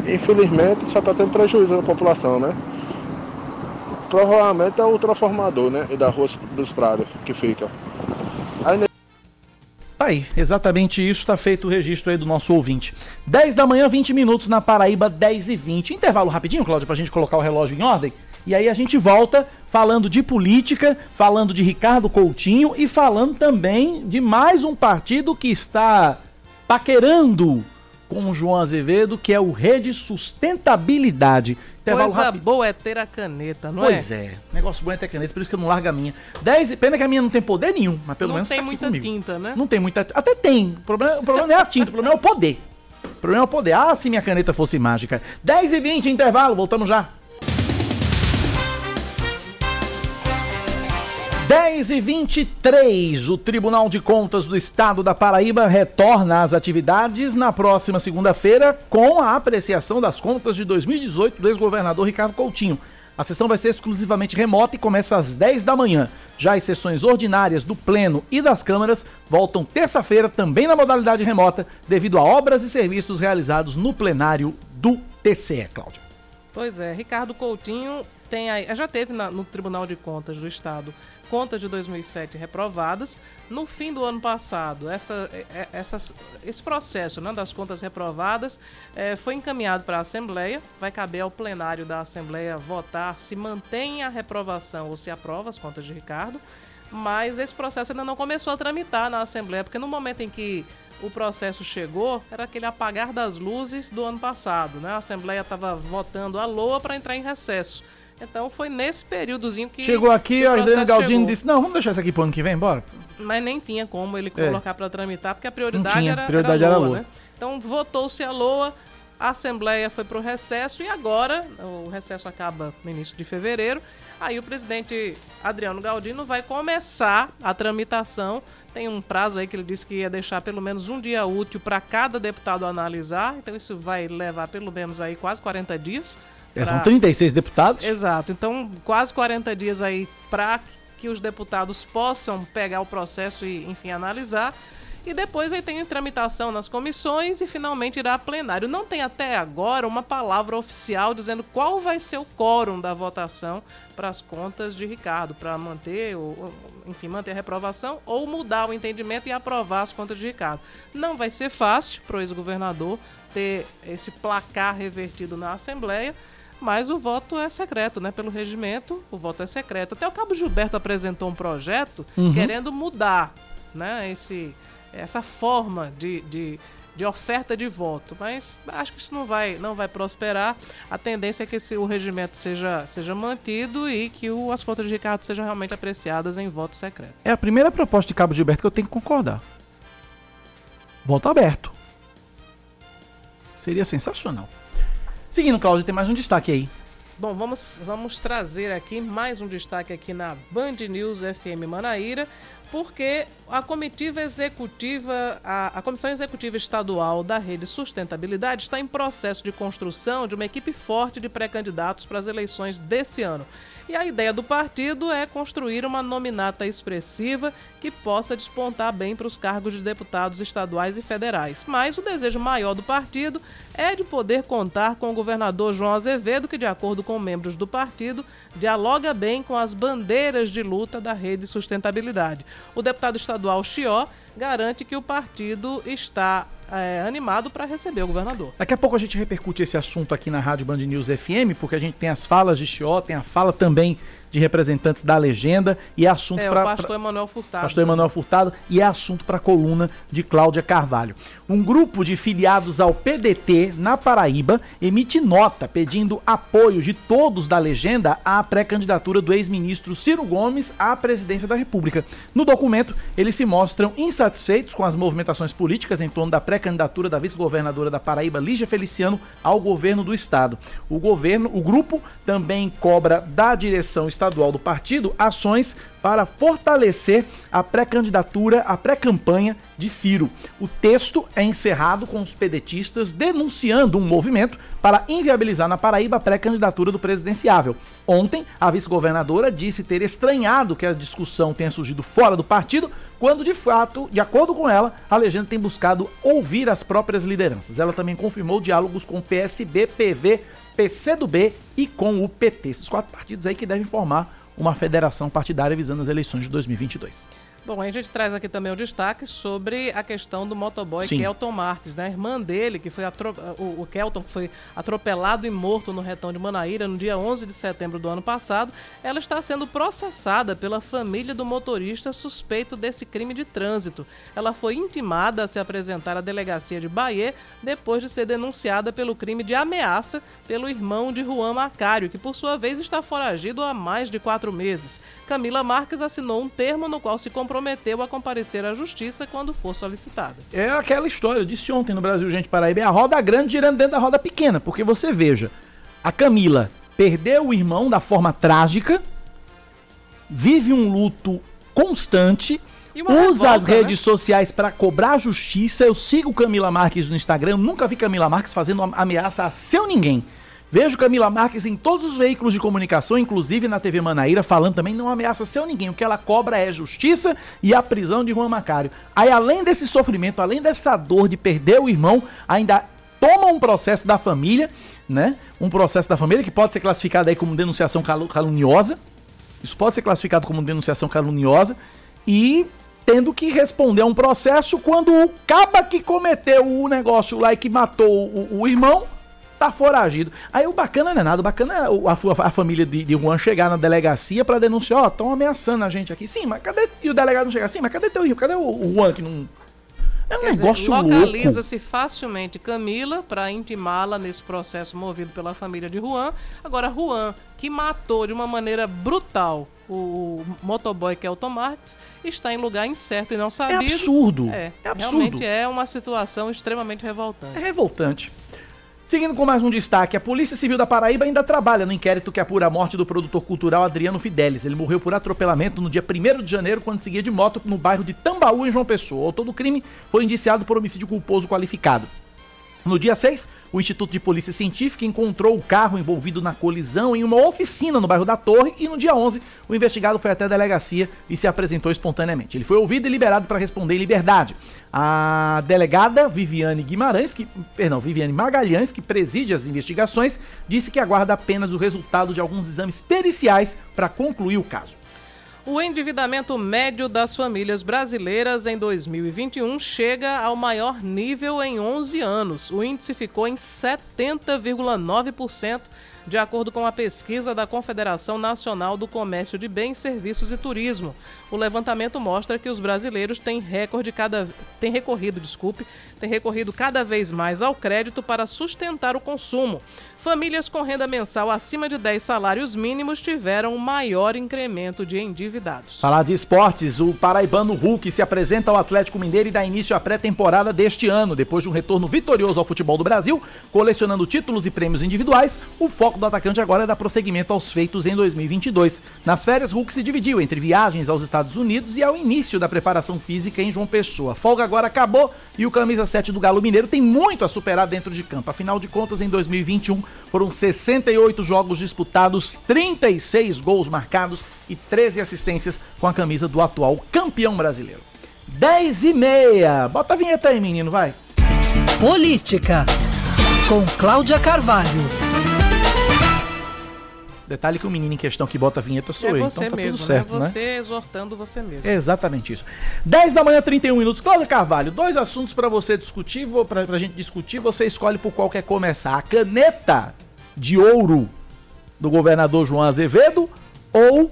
Infelizmente só está tendo prejuízo na população, né? Provavelmente é o transformador, né? E da Rua dos Prados que fica. Aí Tá aí, exatamente isso, está feito o registro aí do nosso ouvinte. 10 da manhã, 20 minutos na Paraíba, 10 e 20. Intervalo rapidinho, Cláudio, pra gente colocar o relógio em ordem. E aí a gente volta falando de política, falando de Ricardo Coutinho e falando também de mais um partido que está paquerando com o João Azevedo, que é o Rede Sustentabilidade. Intervalo Coisa boa é ter a caneta, não Pois é? é, negócio bom é ter caneta, por isso que eu não largo a minha. 10, e- pena que a minha não tem poder nenhum, mas pelo Não menos tem tá muita comigo. tinta, né? Não tem muita. Até tem. O problema, o problema não é a tinta, o problema é o poder. O problema é o poder. Ah, se minha caneta fosse mágica. 10 e 20 intervalo, voltamos já. 10 e 23, o Tribunal de Contas do Estado da Paraíba retorna às atividades na próxima segunda-feira com a apreciação das contas de 2018 do ex-governador Ricardo Coutinho. A sessão vai ser exclusivamente remota e começa às 10 da manhã. Já as sessões ordinárias do Pleno e das câmaras voltam terça-feira, também na modalidade remota, devido a obras e serviços realizados no plenário do TCE, Cláudio. Pois é, Ricardo Coutinho tem aí, já teve na- no Tribunal de Contas do Estado contas de 2007 reprovadas. No fim do ano passado, essa, é- é- esse processo né, das contas reprovadas eh, foi encaminhado para a Assembleia. Vai caber ao plenário da Assembleia votar se mantém a reprovação ou se aprova as contas de Ricardo. Mas esse processo ainda não começou a tramitar na Assembleia, porque no momento em que o processo chegou, era aquele apagar das luzes do ano passado, né? A Assembleia estava votando a LOA para entrar em recesso. Então foi nesse períodozinho que Chegou aqui, o Adriano Galdino chegou. disse: Não, vamos deixar isso aqui pro ano que vem, bora. Mas nem tinha como ele É. colocar para tramitar, porque a prioridade tinha, era, prioridade era era a LOA, LOA. né? Então votou-se a LOA, a Assembleia foi para o recesso e agora, o recesso acaba no início de fevereiro, aí o presidente Adriano Galdino vai começar a tramitação. Tem um prazo aí que ele disse que ia deixar pelo menos um dia útil para cada deputado analisar, então isso vai levar pelo menos aí quase 40 dias. Pra- São 36 deputados. Exato. Então, quase 40 dias aí para que os deputados possam pegar o processo e, enfim, analisar. E depois aí tem tramitação nas comissões e finalmente irá a plenário. Não tem até agora uma palavra oficial dizendo qual vai ser o quórum da votação para as contas de Ricardo, para manter, ou, ou, enfim, manter a reprovação ou mudar o entendimento e aprovar as contas de Ricardo. Não vai ser fácil para o ex-governador ter esse placar revertido na Assembleia, mas o voto é secreto, né? Pelo regimento, o voto é secreto. Até o Cabo Gilberto apresentou um projeto Uhum. querendo mudar né, esse, essa forma de, de, de oferta de voto. Mas acho que isso não vai, não vai prosperar. A tendência é que esse, o regimento seja, seja mantido e que o, as contas de Ricardo sejam realmente apreciadas em voto secreto. É a primeira proposta de Cabo Gilberto que eu tenho que concordar. Voto aberto. Seria sensacional. Seguindo, Cláudio, tem mais um destaque aí. Bom, vamos, vamos trazer aqui mais um destaque aqui na Band News FM Manaíra, porque a comitiva executiva, a, a, Comissão Executiva Estadual da Rede Sustentabilidade está em processo de construção de uma equipe forte de pré-candidatos para as eleições desse ano. E a ideia do partido é construir uma nominata expressiva que possa despontar bem para os cargos de deputados estaduais e federais. Mas o desejo maior do partido é de poder contar com o governador João Azevedo, que, de acordo com membros do partido, dialoga bem com as bandeiras de luta da rede sustentabilidade. O deputado estadual Chió garante que o partido está é, animado para receber o governador. Daqui a pouco a gente repercute esse assunto aqui na Rádio Band News FM, porque a gente tem as falas de Chió, tem a fala também de representantes da legenda e é assunto é, para. Pastor Emanuel Furtado. Pastor Emanuel Furtado e é assunto para a coluna de Cláudia Carvalho. Um grupo de filiados ao PDT na Paraíba emite nota pedindo apoio de todos da legenda à pré-candidatura do ex-ministro Ciro Gomes à presidência da República. No documento, eles se mostram insatisfeitos com as movimentações políticas em torno da pré-candidatura da vice-governadora da Paraíba, Lígia Feliciano, ao governo do estado. O governo, o grupo também cobra da direção estadual do partido ações para fortalecer a pré-candidatura, a pré-campanha de Ciro. O texto é encerrado com os pedetistas denunciando um movimento para inviabilizar na Paraíba a pré-candidatura do presidenciável. Ontem, a vice-governadora disse ter estranhado que a discussão tenha surgido fora do partido, quando de fato, de acordo com ela, a legenda tem buscado ouvir as próprias lideranças. Ela também confirmou diálogos com PSB, PV, PCdoB e com o PT. Esses quatro partidos aí que devem formar uma federação partidária visando as eleições de 2022. Bom, a gente traz aqui também o um destaque sobre a questão do motoboy Sim. Kelton Marques, né? A irmã dele, que foi atro... o, o Kelton, que foi atropelado e morto no retão de Manaíra no dia 11 de setembro do ano passado, ela está sendo processada pela família do motorista suspeito desse crime de trânsito. Ela foi intimada a se apresentar à delegacia de Bahia depois de ser denunciada pelo crime de ameaça pelo irmão de Juan Macário, que por sua vez está foragido há mais de quatro meses. Camila Marques assinou um termo no qual se comprometeu prometeu a comparecer à justiça quando for solicitada. É aquela história, eu disse ontem no Brasil, gente, Paraíba, é a roda grande girando dentro da roda pequena, porque você veja, a Camila perdeu o irmão da forma trágica, vive um luto constante, usa revolta, as redes né? sociais para cobrar justiça. Eu sigo Camila Marques no Instagram, eu nunca vi Camila Marques fazendo ameaça a seu ninguém. Vejo Camila Marques em todos os veículos de comunicação, inclusive na TV Manaíra, falando também não ameaça seu ninguém. O que ela cobra é justiça e a prisão de Juan Macário. Aí, além desse sofrimento, além dessa dor de perder o irmão, ainda toma um processo da família, né? Um processo da família que pode ser classificado aí como denunciação caluniosa. Isso pode ser classificado como denunciação caluniosa e tendo que responder a um processo quando o caba que cometeu o negócio lá e que matou o, o irmão tá foragido. Aí o bacana não é nada, o bacana é a, a, família de, de Juan chegar na delegacia para denunciar, ó, oh, estão ameaçando a gente aqui. Sim, mas cadê. E o delegado não chega assim, mas cadê teu irmão? Cadê o, o Juan que não. É um Quer negócio dizer, Localiza-se facilmente Camila para intimá-la nesse processo movido pela família de Juan. Agora, Juan, que matou de uma maneira brutal o motoboy Kelton Marques, está em lugar incerto e não sabido. É absurdo. É, é absurdo. Realmente é uma situação extremamente revoltante. É revoltante. Seguindo com mais um destaque, a Polícia Civil da Paraíba ainda trabalha no inquérito que apura a morte do produtor cultural Adriano Fidelis. Ele morreu por atropelamento no dia 1 de janeiro, quando seguia de moto no bairro de Tambaú, em João Pessoa. O autor do crime foi indiciado por homicídio culposo qualificado. No dia 6, o Instituto de Polícia Científica encontrou o carro envolvido na colisão em uma oficina no bairro da Torre e no dia 11, o investigado foi até a delegacia e se apresentou espontaneamente. Ele foi ouvido e liberado para responder em liberdade. A delegada Viviane Guimarães, que, perdão, Viviane Magalhães, que preside as investigações, disse que aguarda apenas o resultado de alguns exames periciais para concluir o caso. O endividamento médio das famílias brasileiras em 2021 chega ao maior nível em 11 anos. O índice ficou em 70,9% de acordo com a pesquisa da Confederação Nacional do Comércio de Bens, Serviços e Turismo. O levantamento mostra que os brasileiros têm, recorde cada, têm recorrido, desculpe, têm recorrido cada vez mais ao crédito para sustentar o consumo. Famílias com renda mensal acima de 10 salários mínimos tiveram maior incremento de endividados. Falar de esportes, o paraibano Hulk se apresenta ao Atlético Mineiro e dá início à pré-temporada deste ano. Depois de um retorno vitorioso ao futebol do Brasil, colecionando títulos e prêmios individuais, o foco foco do atacante agora é dar prosseguimento aos feitos em 2022. Nas férias, Hulk se dividiu entre viagens aos Estados Unidos e ao início da preparação física em João Pessoa. Folga agora acabou e o camisa 7 do Galo Mineiro tem muito a superar dentro de campo. Afinal de contas, em 2021 foram 68 jogos disputados, 36 gols marcados e 13 assistências com a camisa do atual campeão brasileiro. 10 e meia. Bota a vinheta aí, menino, vai. Política, com Cláudia Carvalho. Detalhe que o menino em questão que bota a vinheta sou é eu, você então tá mesmo, tudo certo, né? né? Você exortando você mesmo. É exatamente isso. 10 da manhã, 31 minutos. Cláudia Carvalho, dois assuntos pra você discutir, vou- pra, pra gente discutir, você escolhe por qual quer começar. A caneta de ouro do governador João Azevedo ou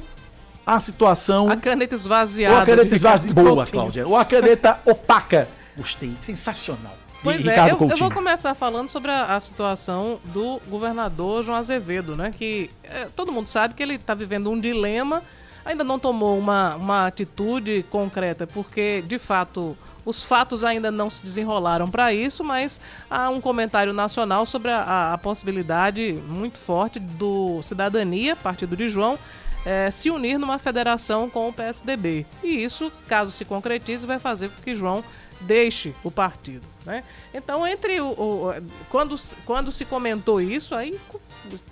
a situação... A caneta esvaziada. ou a caneta esvaziada... Boa. Cláudia. Ou a caneta opaca. Gostei, sensacional. Pois é, Ricardo eu, eu vou começar falando sobre a, a situação do governador João Azevedo, né? Que é, todo mundo sabe que ele está vivendo um dilema, ainda não tomou uma, uma atitude concreta, porque de fato os fatos ainda não se desenrolaram para isso, mas há um comentário nacional sobre a, a- a possibilidade muito forte do Cidadania, partido de João, eh, se unir numa federação com o PSDB. E isso, caso se concretize, vai fazer com que João deixe o partido. Né? Então, entre o, o- quando, se- quando se comentou isso, aí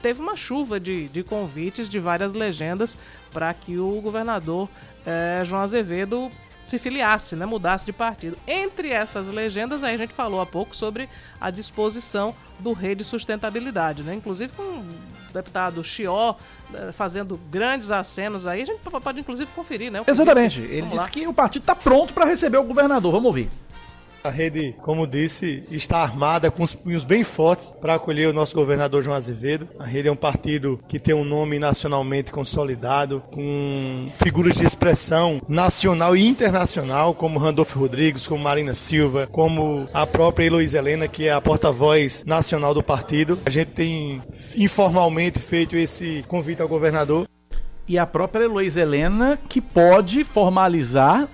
teve uma chuva de, de convites de várias legendas para que o governador eh, João Azevedo se filiasse, né, mudasse de partido. Entre essas legendas, aí a gente falou há pouco sobre a disposição do Rede Sustentabilidade, né? Inclusive com o deputado Chió eh, fazendo grandes acenos aí, a gente pode inclusive conferir, né? Exatamente. disse. Ele disse que o partido está pronto para receber o governador. Vamos ouvir. A rede, como disse, está armada com os punhos bem fortes para acolher o nosso governador João Azevedo. A rede é um partido que tem um nome nacionalmente consolidado, com figuras de expressão nacional e internacional, como Randolfo Rodrigues, como Marina Silva, como a própria Heloísa Helena, que é a porta-voz nacional do partido. A gente tem informalmente feito esse convite ao governador. E a própria Heloísa Helena, que pode formalizar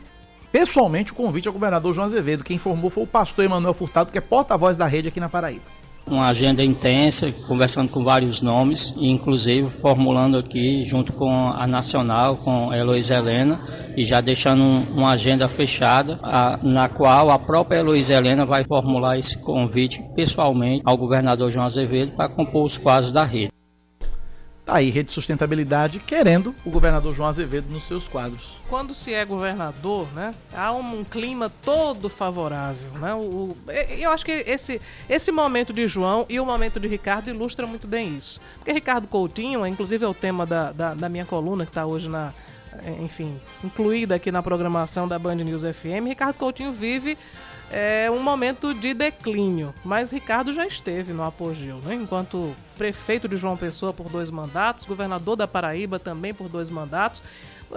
pessoalmente o convite ao governador João Azevedo. Quem informou foi o pastor Emanuel Furtado, que é porta-voz da rede aqui na Paraíba. uma agenda intensa, conversando com vários nomes, inclusive formulando aqui junto com a Nacional, com a Heloísa Helena, e já deixando um- uma agenda fechada, a- na qual a própria Heloísa Helena vai formular esse convite pessoalmente ao governador João Azevedo para compor os quadros da rede. Tá aí, Rede Sustentabilidade querendo o governador João Azevedo nos seus quadros. quando se é governador, né, há um, clima todo favorável, né? O, o- eu acho que esse, esse momento de João e o momento de Ricardo ilustra muito bem isso. Porque Ricardo Coutinho, inclusive é o tema da, da, da minha coluna que está hoje na, enfim, incluída aqui na programação da Band News FM, Ricardo Coutinho vive é, um momento de declínio, mas Ricardo já esteve no apogeu, né? enquanto prefeito de João Pessoa por dois mandatos, governador da Paraíba também por dois mandatos.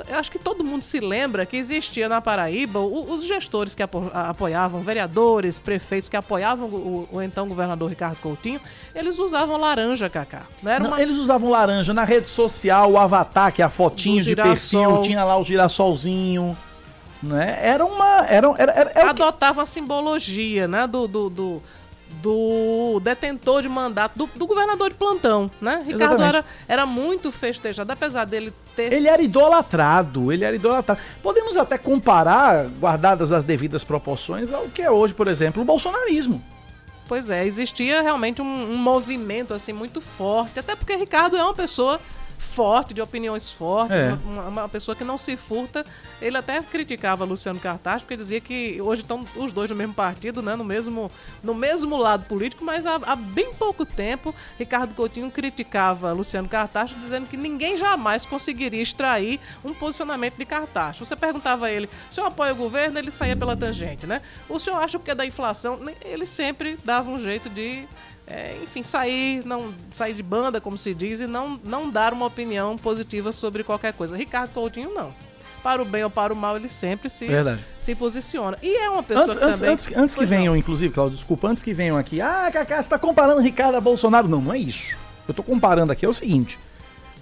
Eu acho que todo mundo se lembra que existia na Paraíba os gestores que apoiavam, vereadores, prefeitos que apoiavam o, o então governador Ricardo Coutinho, eles usavam laranja, Cacá. Não era Não, uma... Eles usavam laranja na rede social, o avatar, que é a fotinho de perfil, tinha lá o girassolzinho. Né? Era uma. Era, era, era, o que- adotava a simbologia, né, do, do, do, do detentor de mandato, do, do governador de plantão, né? Ricardo Exatamente. era, era muito festejado, apesar dele ter... Ele era idolatrado, ele era idolatrado. Podemos até comparar, guardadas as devidas proporções, ao que é hoje, por exemplo, o bolsonarismo. Pois é, existia realmente um, um movimento, assim, muito forte, até porque Ricardo é uma pessoa forte, de opiniões fortes, É. uma, uma pessoa que não se furta. Ele até criticava Luciano Cartaz, porque dizia que hoje estão os dois no mesmo partido, né, no mesmo, no mesmo lado político, mas há, há bem pouco tempo, Ricardo Coutinho criticava Luciano Cartacho, dizendo que ninguém jamais conseguiria extrair um posicionamento de Cartacho. Você perguntava a ele, o senhor apoia o governo? Ele saía pela tangente, né? O senhor acha que é da inflação? Ele sempre dava um jeito de é, enfim, sair, não sair de banda, como se diz, e não, não dar uma opinião positiva sobre qualquer coisa. Ricardo Coutinho, não. Para o bem ou para o mal, ele sempre se, Verdade. se posiciona. E é uma pessoa Antes, que antes, também... antes, antes que Pois não. venham, inclusive, Claudio, desculpa, antes que venham aqui, ah, Cacá, você tá comparando Ricardo a Bolsonaro. Não, não é isso. Eu tô comparando aqui é o seguinte.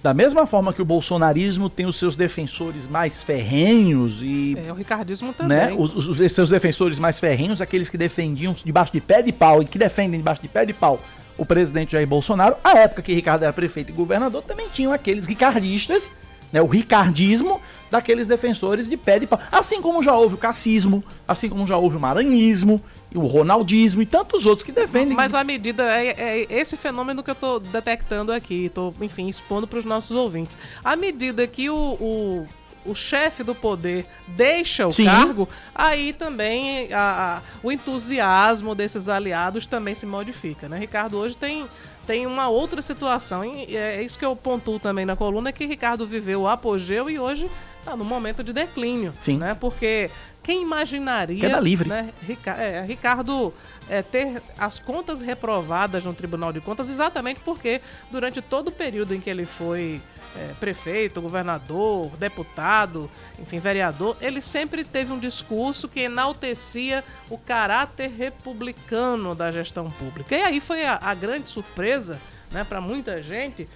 Da mesma forma que o bolsonarismo tem os seus defensores mais ferrenhos e É, o ricardismo também. né, os, os- os seus defensores mais ferrenhos, aqueles que defendiam debaixo de pé de pau e que defendem debaixo de pé de pau o presidente Jair Bolsonaro, a época que Ricardo era prefeito e governador, também tinham aqueles ricardistas, né, o ricardismo daqueles defensores de pé de pau. Assim como já houve o cacismo, assim como já houve o maranhismo, o ronaldismo e tantos outros que defendem. Mas a medida é, é esse fenômeno que eu estou detectando aqui, estou, enfim, expondo para os nossos ouvintes. À medida que o, o o chefe do poder deixa o Sim. cargo, aí também a, a, o entusiasmo desses aliados também se modifica, né? Ricardo hoje tem tem uma outra situação, e é isso que eu pontuo também na coluna, que Ricardo viveu o apogeu e hoje está no momento de declínio, Sim. né? Porque quem imaginaria. Queda livre. Né, é, Ricardo é, ter as contas reprovadas no Tribunal de Contas, exatamente porque durante todo o período em que ele foi é, prefeito, governador, deputado, enfim, vereador, ele sempre teve um discurso que enaltecia o caráter republicano da gestão pública. E aí foi a, a grande surpresa né, para muita gente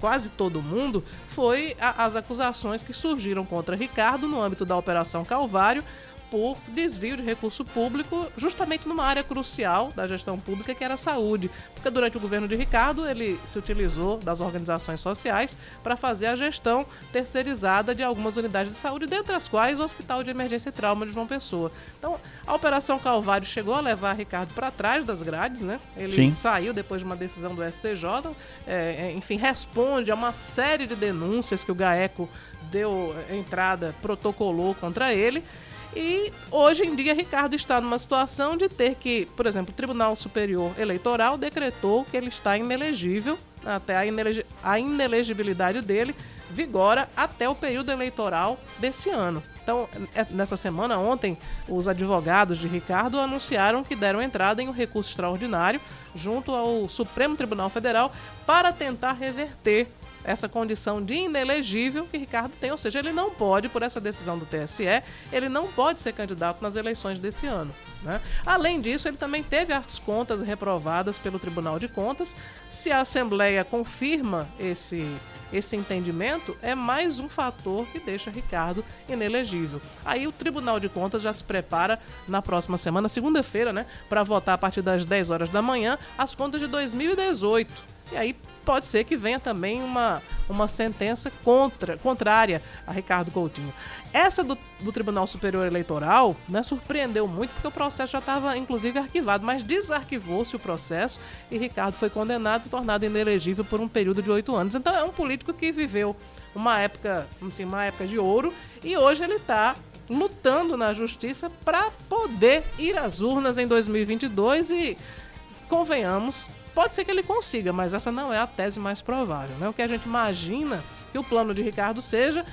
quase todo mundo, foi a, as acusações que surgiram contra Ricardo no âmbito da Operação Calvário, por desvio de recurso público, justamente numa área crucial da gestão pública, que era a saúde. Porque durante o governo de Ricardo, ele se utilizou das organizações sociais para fazer a gestão terceirizada de algumas unidades de saúde, dentre as quais o Hospital de Emergência e Trauma de João Pessoa. Então, a Operação Calvário chegou a levar Ricardo para trás das grades, né? Ele Sim. saiu depois de uma decisão do STJ, é, é, enfim, responde a uma série de denúncias que o GAECO deu entrada, protocolou contra ele. E hoje em dia, Ricardo está numa situação de ter que, por exemplo, o Tribunal Superior Eleitoral decretou que ele está inelegível, até a, inelegi a inelegibilidade dele vigora até o período eleitoral desse ano. Então, é, nessa semana, ontem, os advogados de Ricardo anunciaram que deram entrada em um recurso extraordinário junto ao Supremo Tribunal Federal para tentar reverter essa condição de inelegível que Ricardo tem, ou seja, ele não pode, por essa decisão do TSE, ele não pode ser candidato nas eleições desse ano. Né? Além disso, ele também teve as contas reprovadas pelo Tribunal de Contas. Se a Assembleia confirma esse esse entendimento é mais um fator que deixa Ricardo inelegível. Aí o Tribunal de Contas já se prepara na próxima semana, segunda-feira, né, para votar a partir das 10 horas da manhã as contas de 2018. E aí pode ser que venha também uma, uma sentença contra, contrária a Ricardo Coutinho. Essa do, do Tribunal Superior Eleitoral né, surpreendeu muito porque o processo já estava, inclusive, arquivado, mas desarquivou-se o processo e Ricardo foi condenado e tornado inelegível por um período de oito anos. Então é um político que viveu uma época, assim, uma época de ouro e hoje ele está lutando na justiça para poder ir às urnas em 2022 e convenhamos, Pode ser que ele consiga, mas essa não é a tese mais provável. Né? O que a gente imagina que o plano de Ricardo seja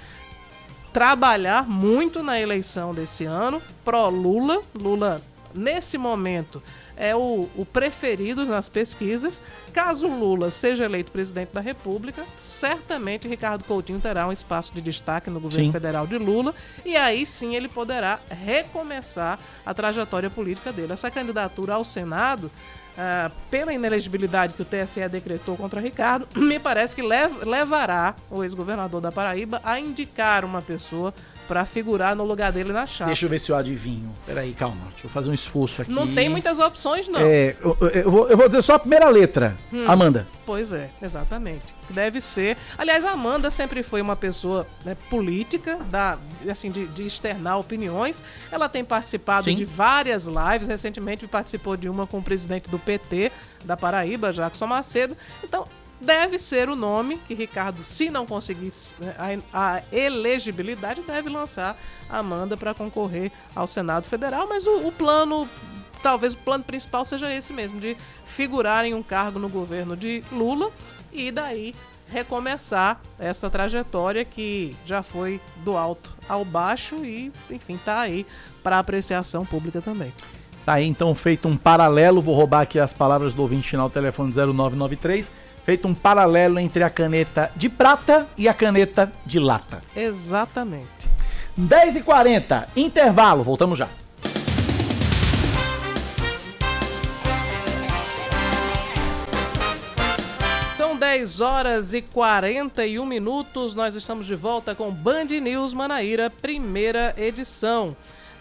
trabalhar muito na eleição desse ano, pró-Lula. Lula, nesse momento, é o, o, preferido nas pesquisas. Caso Lula seja eleito presidente da República, certamente Ricardo Coutinho terá um espaço de destaque no governo sim. federal de Lula e aí sim ele poderá recomeçar a trajetória política dele. Essa candidatura ao Senado Uh, pela inelegibilidade que o TSE decretou contra Ricardo, me parece que lev levará o ex-governador da Paraíba a indicar uma pessoa para figurar no lugar dele na chapa. Deixa eu ver se eu adivinho. Peraí, calma. Deixa eu fazer um esforço aqui. Não tem muitas opções, não. É, eu, eu, vou, eu vou, dizer só a primeira letra. Hum, Amanda. Pois é, exatamente. Deve ser. Aliás, a Amanda sempre foi uma pessoa né, política, da, assim, de, de, externar opiniões. Ela tem participado Sim. de várias lives. Recentemente participou de uma com o presidente do PT da Paraíba, Jackson Macedo. Então, deve ser o nome que Ricardo, se não conseguir né, a, elegibilidade, deve lançar a Amanda para concorrer ao Senado Federal. Mas o, o plano talvez o plano principal seja esse mesmo, de figurar em um cargo no governo de Lula e daí recomeçar essa trajetória que já foi do alto ao baixo e, enfim, tá aí para apreciação pública também. Tá aí então feito um paralelo, vou roubar aqui as palavras do ouvinte final telefone 0993 feito um paralelo entre a caneta de prata e a caneta de lata. Exatamente. 10h40, intervalo, voltamos já. 10 horas e 41 minutos. Nós estamos de volta com Band News Manaíra, primeira edição.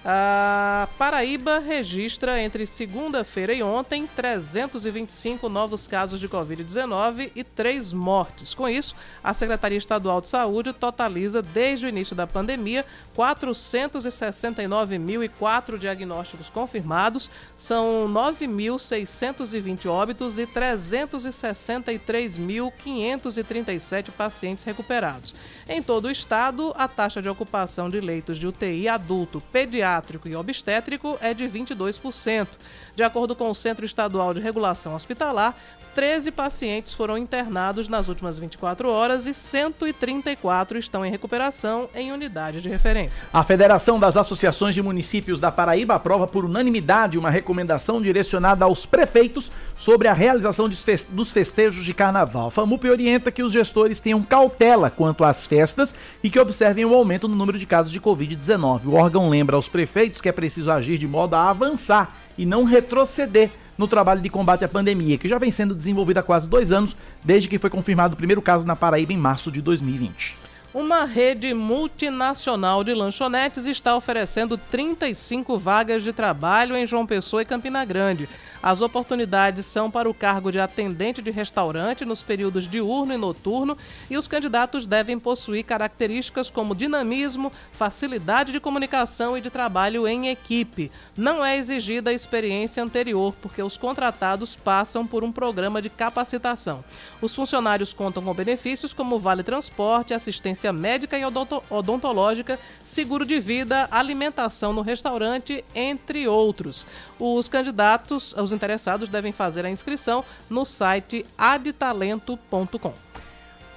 A Paraíba registra entre segunda-feira e ontem 325 novos casos de Covid-19 e três mortes. Com isso, a Secretaria Estadual de Saúde totaliza, desde o início da pandemia, 469.004 diagnósticos confirmados, são 9.620 óbitos e 363.537 pacientes recuperados. Em todo o estado, a taxa de ocupação de leitos de UTI adulto, pediátrico e obstétrico é de 22%. De acordo com o Centro Estadual de Regulação Hospitalar, 13 pacientes foram internados nas últimas 24 horas e 134 estão em recuperação em unidade de referência. A Federação das Associações de Municípios da Paraíba aprova por unanimidade uma recomendação direcionada aos prefeitos sobre a realização dos festejos de carnaval. A FAMUP orienta que os gestores tenham cautela quanto às festas e que observem o aumento no número de casos de Covid-19. O órgão lembra aos prefeitos que é preciso agir de modo a avançar e não retroceder no trabalho de combate à pandemia, que já vem sendo desenvolvido há quase dois anos, desde que foi confirmado o primeiro caso na Paraíba em março de 2020. Uma rede multinacional de lanchonetes está oferecendo 35 vagas de trabalho em João Pessoa e Campina Grande. As oportunidades são para o cargo de atendente de restaurante nos períodos diurno e noturno e os candidatos devem possuir características como dinamismo, facilidade de comunicação e de trabalho em equipe. Não é exigida a experiência anterior, porque os contratados passam por um programa de capacitação. Os funcionários contam com benefícios como vale transporte, assistência médica e odontológica, seguro de vida, alimentação no restaurante, entre outros. Os candidatos, os interessados devem fazer a inscrição no site adtalento.com.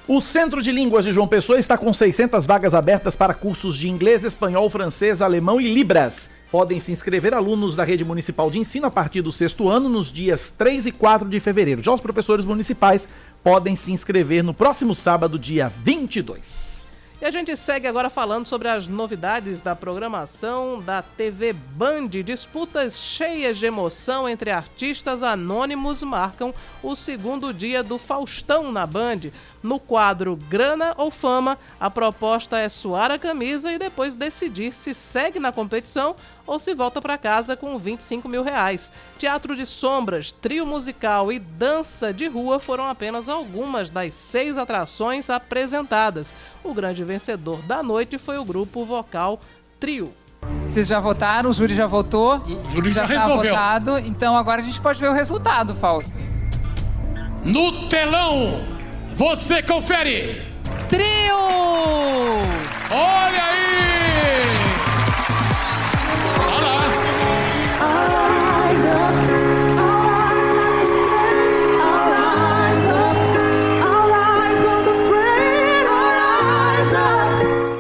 O Centro de Línguas de João Pessoa está com 600 vagas abertas para cursos de inglês, espanhol, francês, alemão e libras. Podem se inscrever alunos da rede municipal de ensino a partir do sexto ano, nos dias 3 e 4 de fevereiro. Já os professores municipais podem se inscrever no próximo sábado, dia 22. E a gente segue agora falando sobre as novidades da programação da TV Band. Disputas cheias de emoção entre artistas anônimos marcam o segundo dia do Faustão na Band. No quadro Grana ou Fama, a proposta é suar a camisa e depois decidir se segue na competição ou se volta para casa com 25 mil reais. Teatro de sombras, trio musical e dança de rua foram apenas algumas das seis atrações apresentadas. O grande vencedor da noite foi o grupo vocal Trio. Vocês já votaram, o júri já votou. O júri já, já tá resolveu. votado, então agora a gente pode ver o resultado, Fausto. No telão você confere. Trio! Olha aí! Olha lá.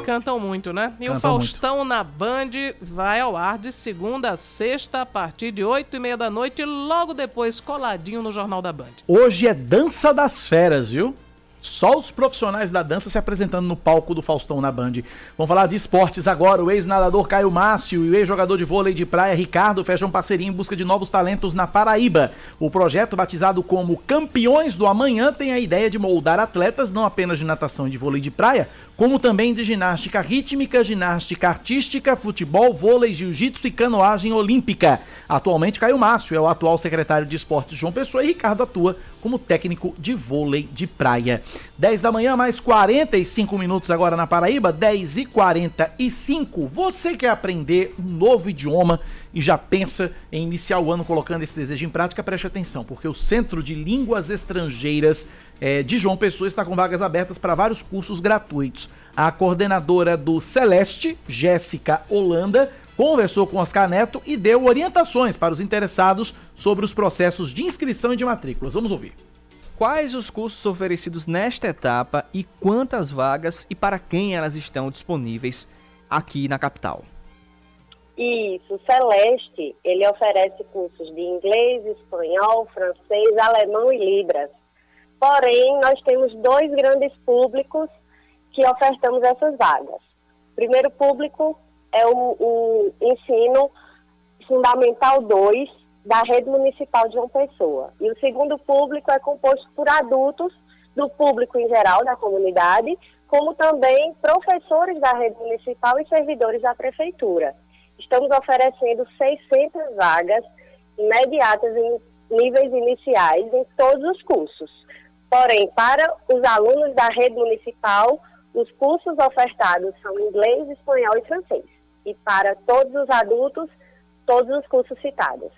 Cantam muito, né? E Cantam o Faustão muito. na Band vai ao ar de segunda a sexta, a partir de oito e meia da noite, logo depois coladinho no Jornal da Band. Hoje é Dança das Feras, viu? Só os profissionais da dança se apresentando no palco do Faustão na Band. Vamos falar de esportes agora. O ex-nadador Caio Márcio e o ex-jogador de vôlei de praia Ricardo fecham parceria em busca de novos talentos na Paraíba. O projeto, batizado como Campeões do Amanhã, tem a ideia de moldar atletas não apenas de natação e de vôlei de praia, como também de ginástica rítmica, ginástica artística, futebol, vôlei, jiu-jitsu e canoagem olímpica. Atualmente, Caio Márcio é o atual secretário de esportes João Pessoa e Ricardo atua como técnico de vôlei de praia. 10 da manhã, mais 45 minutos agora na Paraíba, 10 e 45. Você quer aprender um novo idioma e já pensa em iniciar o ano colocando esse desejo em prática? Preste atenção, porque o Centro de Línguas Estrangeiras é, de João Pessoa está com vagas abertas para vários cursos gratuitos. A coordenadora do Celeste, Jéssica Holanda, conversou com Oscar Neto e deu orientações para os interessados sobre os processos de inscrição e de matrículas. Vamos ouvir. Quais os cursos oferecidos nesta etapa e quantas vagas e para quem elas estão disponíveis aqui na capital? Isso, Celeste, ele oferece cursos de inglês, espanhol, francês, alemão e libras. Porém, nós temos dois grandes públicos que ofertamos essas vagas. Primeiro público é o, o ensino fundamental 2 da rede municipal de uma pessoa. E o segundo público é composto por adultos do público em geral da comunidade, como também professores da rede municipal e servidores da prefeitura. estamos oferecendo 600 vagas imediatas em níveis iniciais em todos os cursos. Porém, para os alunos da rede municipal, os cursos ofertados são inglês, espanhol e francês. E para todos os adultos, todos os cursos citados.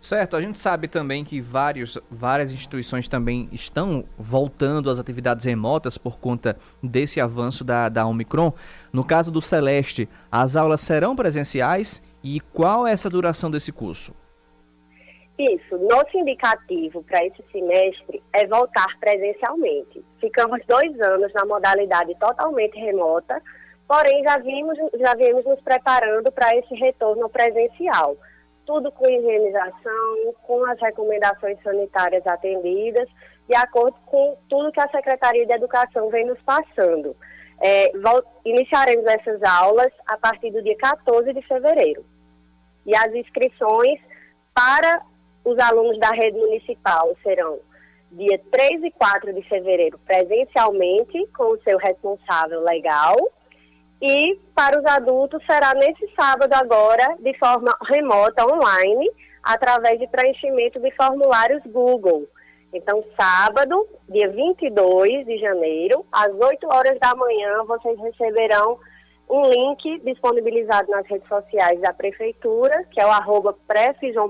Certo, a gente sabe também que vários, várias instituições também estão voltando às atividades remotas por conta desse avanço da, da Omicron. No caso do Celeste, as aulas serão presenciais e qual é essa duração desse curso? Isso, nosso indicativo para esse semestre é voltar presencialmente. Ficamos dois anos na modalidade totalmente remota, porém já vimos, já viemos nos preparando para esse retorno presencial tudo com higienização, com as recomendações sanitárias atendidas, de acordo com tudo que a Secretaria de Educação vem nos passando. É, iniciaremos essas aulas a partir do dia 14 de fevereiro. E as inscrições para os alunos da rede municipal serão dia 3 e 4 de fevereiro presencialmente, com o seu responsável legal, e para os adultos será nesse sábado agora, de forma remota, online, através de preenchimento de formulários Google. Então, sábado, dia 22 de janeiro, às 8 horas da manhã, vocês receberão um link disponibilizado nas redes sociais da Prefeitura, que é o arroba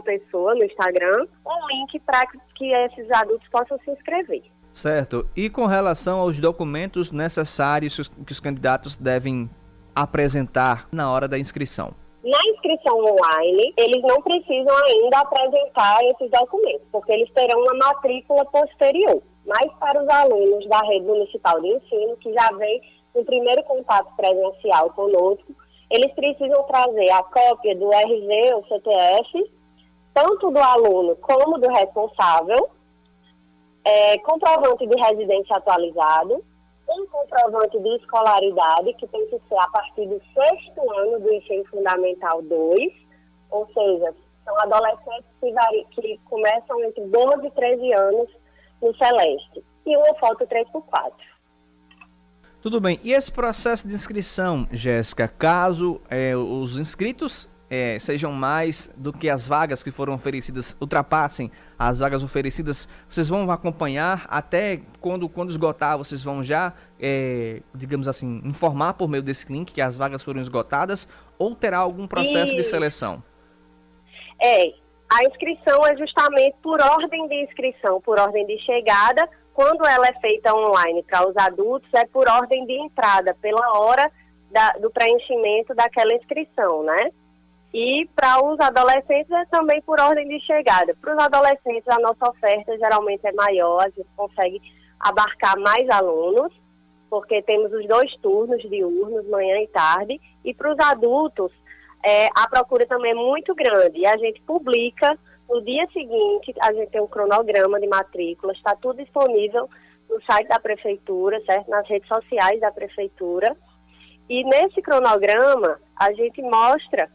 Pessoa no Instagram, um link para que esses adultos possam se inscrever. Certo. E com relação aos documentos necessários que os candidatos devem apresentar na hora da inscrição? Na inscrição online, eles não precisam ainda apresentar esses documentos, porque eles terão uma matrícula posterior. Mas para os alunos da rede municipal de ensino, que já vem no primeiro contato presencial conosco, eles precisam trazer a cópia do RG ou CTF, tanto do aluno como do responsável, é, comprovante de residência atualizado, um comprovante de escolaridade, que tem que ser a partir do sexto ano do ensino fundamental 2, ou seja, são adolescentes que, vari, que começam entre 12 e 13 anos no Celeste, e uma foto 3x4. Tudo bem. E esse processo de inscrição, Jéssica, caso é, os inscritos é, sejam mais do que as vagas que foram oferecidas, ultrapassem as vagas oferecidas, vocês vão acompanhar até quando, quando esgotar, vocês vão já, é, digamos assim, informar por meio desse link que as vagas foram esgotadas ou terá algum processo e... de seleção? É, a inscrição é justamente por ordem de inscrição, por ordem de chegada. Quando ela é feita online para os adultos, é por ordem de entrada, pela hora da, do preenchimento daquela inscrição, né? E para os adolescentes é também por ordem de chegada. Para os adolescentes, a nossa oferta geralmente é maior, a gente consegue abarcar mais alunos, porque temos os dois turnos diurnos, manhã e tarde. E para os adultos, é, a procura também é muito grande. E a gente publica no dia seguinte, a gente tem um cronograma de matrícula, está tudo disponível no site da prefeitura, certo? Nas redes sociais da prefeitura. E nesse cronograma, a gente mostra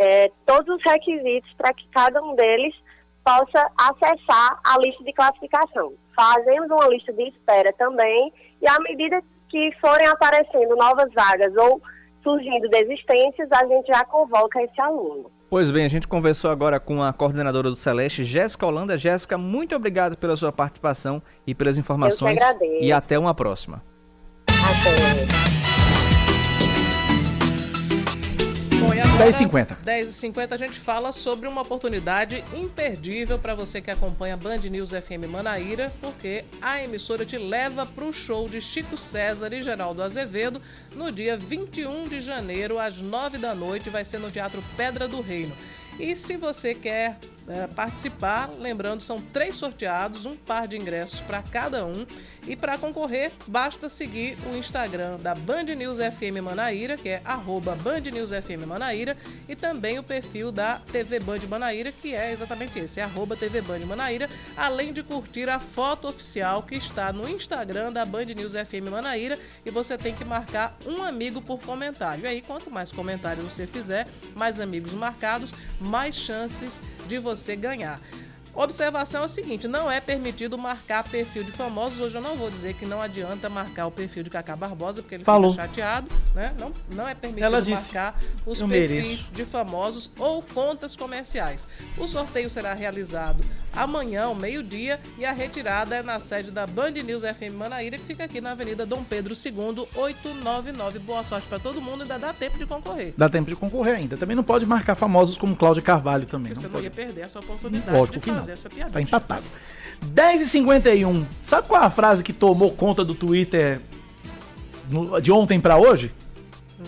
é, todos os requisitos para que cada um deles possa acessar a lista de classificação. Fazemos uma lista de espera também e à medida que forem aparecendo novas vagas ou surgindo desistências, a gente já convoca esse aluno. Pois bem, a gente conversou agora com a coordenadora do Celeste, Jéssica Holanda. Jéssica, muito obrigado pela sua participação e pelas informações. E até uma próxima. Até. 10h50. 10h50 a gente fala sobre uma oportunidade imperdível para você que acompanha Band News FM Manaíra, porque a emissora te leva para o show de Chico César e Geraldo Azevedo no dia 21 de janeiro, às 9 da noite, vai ser no Teatro Pedra do Reino. E se você quer é, participar, lembrando, são três sorteados, um par de ingressos para cada um. E para concorrer, basta seguir o Instagram da Band News FM Manaíra, que é arroba Band News FM Manaíra, e também o perfil da TV Band Manaíra, que é exatamente esse, é arroba TV Band Manaíra, além de curtir a foto oficial que está no Instagram da Band News FM Manaíra, e você tem que marcar um amigo por comentário. E aí, quanto mais comentários você fizer, mais amigos marcados, mais chances de você ganhar. Observação é o seguinte: não é permitido marcar perfil de famosos. Hoje eu não vou dizer que não adianta marcar o perfil de Cacá Barbosa, porque ele Falou. fica chateado, né? Não, não é permitido disse, marcar os "Eu perfis mereço." de famosos ou contas comerciais. O sorteio será realizado amanhã, ao meio-dia, e a retirada é na sede da Band News FM Manaíra, que fica aqui na Avenida Dom Pedro II, 899. Boa sorte para todo mundo, ainda dá tempo de concorrer. Dá tempo de concorrer ainda. Também não pode marcar famosos como Cláudia Carvalho também. Você Não não pode. ia perder essa oportunidade Lógico de que não. fazer essa piada. Tá empatado. 10h51. Sabe qual é a frase que tomou conta do Twitter de ontem pra hoje?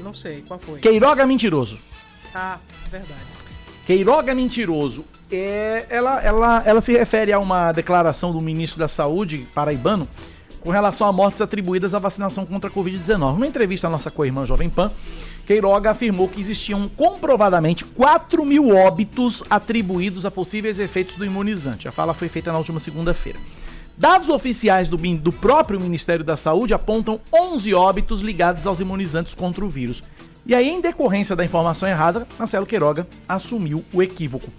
Não sei, qual foi? Queiroga mentiroso. Ah, verdade. Queiroga mentiroso. É, ela, ela, ela se refere a uma declaração do ministro da Saúde paraibano com relação a mortes atribuídas à vacinação contra a Covid-19. Numa entrevista à nossa co-irmã Jovem Pan, Queiroga afirmou que existiam comprovadamente 4 mil óbitos atribuídos a possíveis efeitos do imunizante. A fala foi feita na última segunda-feira. Dados oficiais do, do próprio Ministério da Saúde apontam 11 óbitos ligados aos imunizantes contra o vírus. E aí, em decorrência da informação errada, Marcelo Queiroga assumiu o equívoco.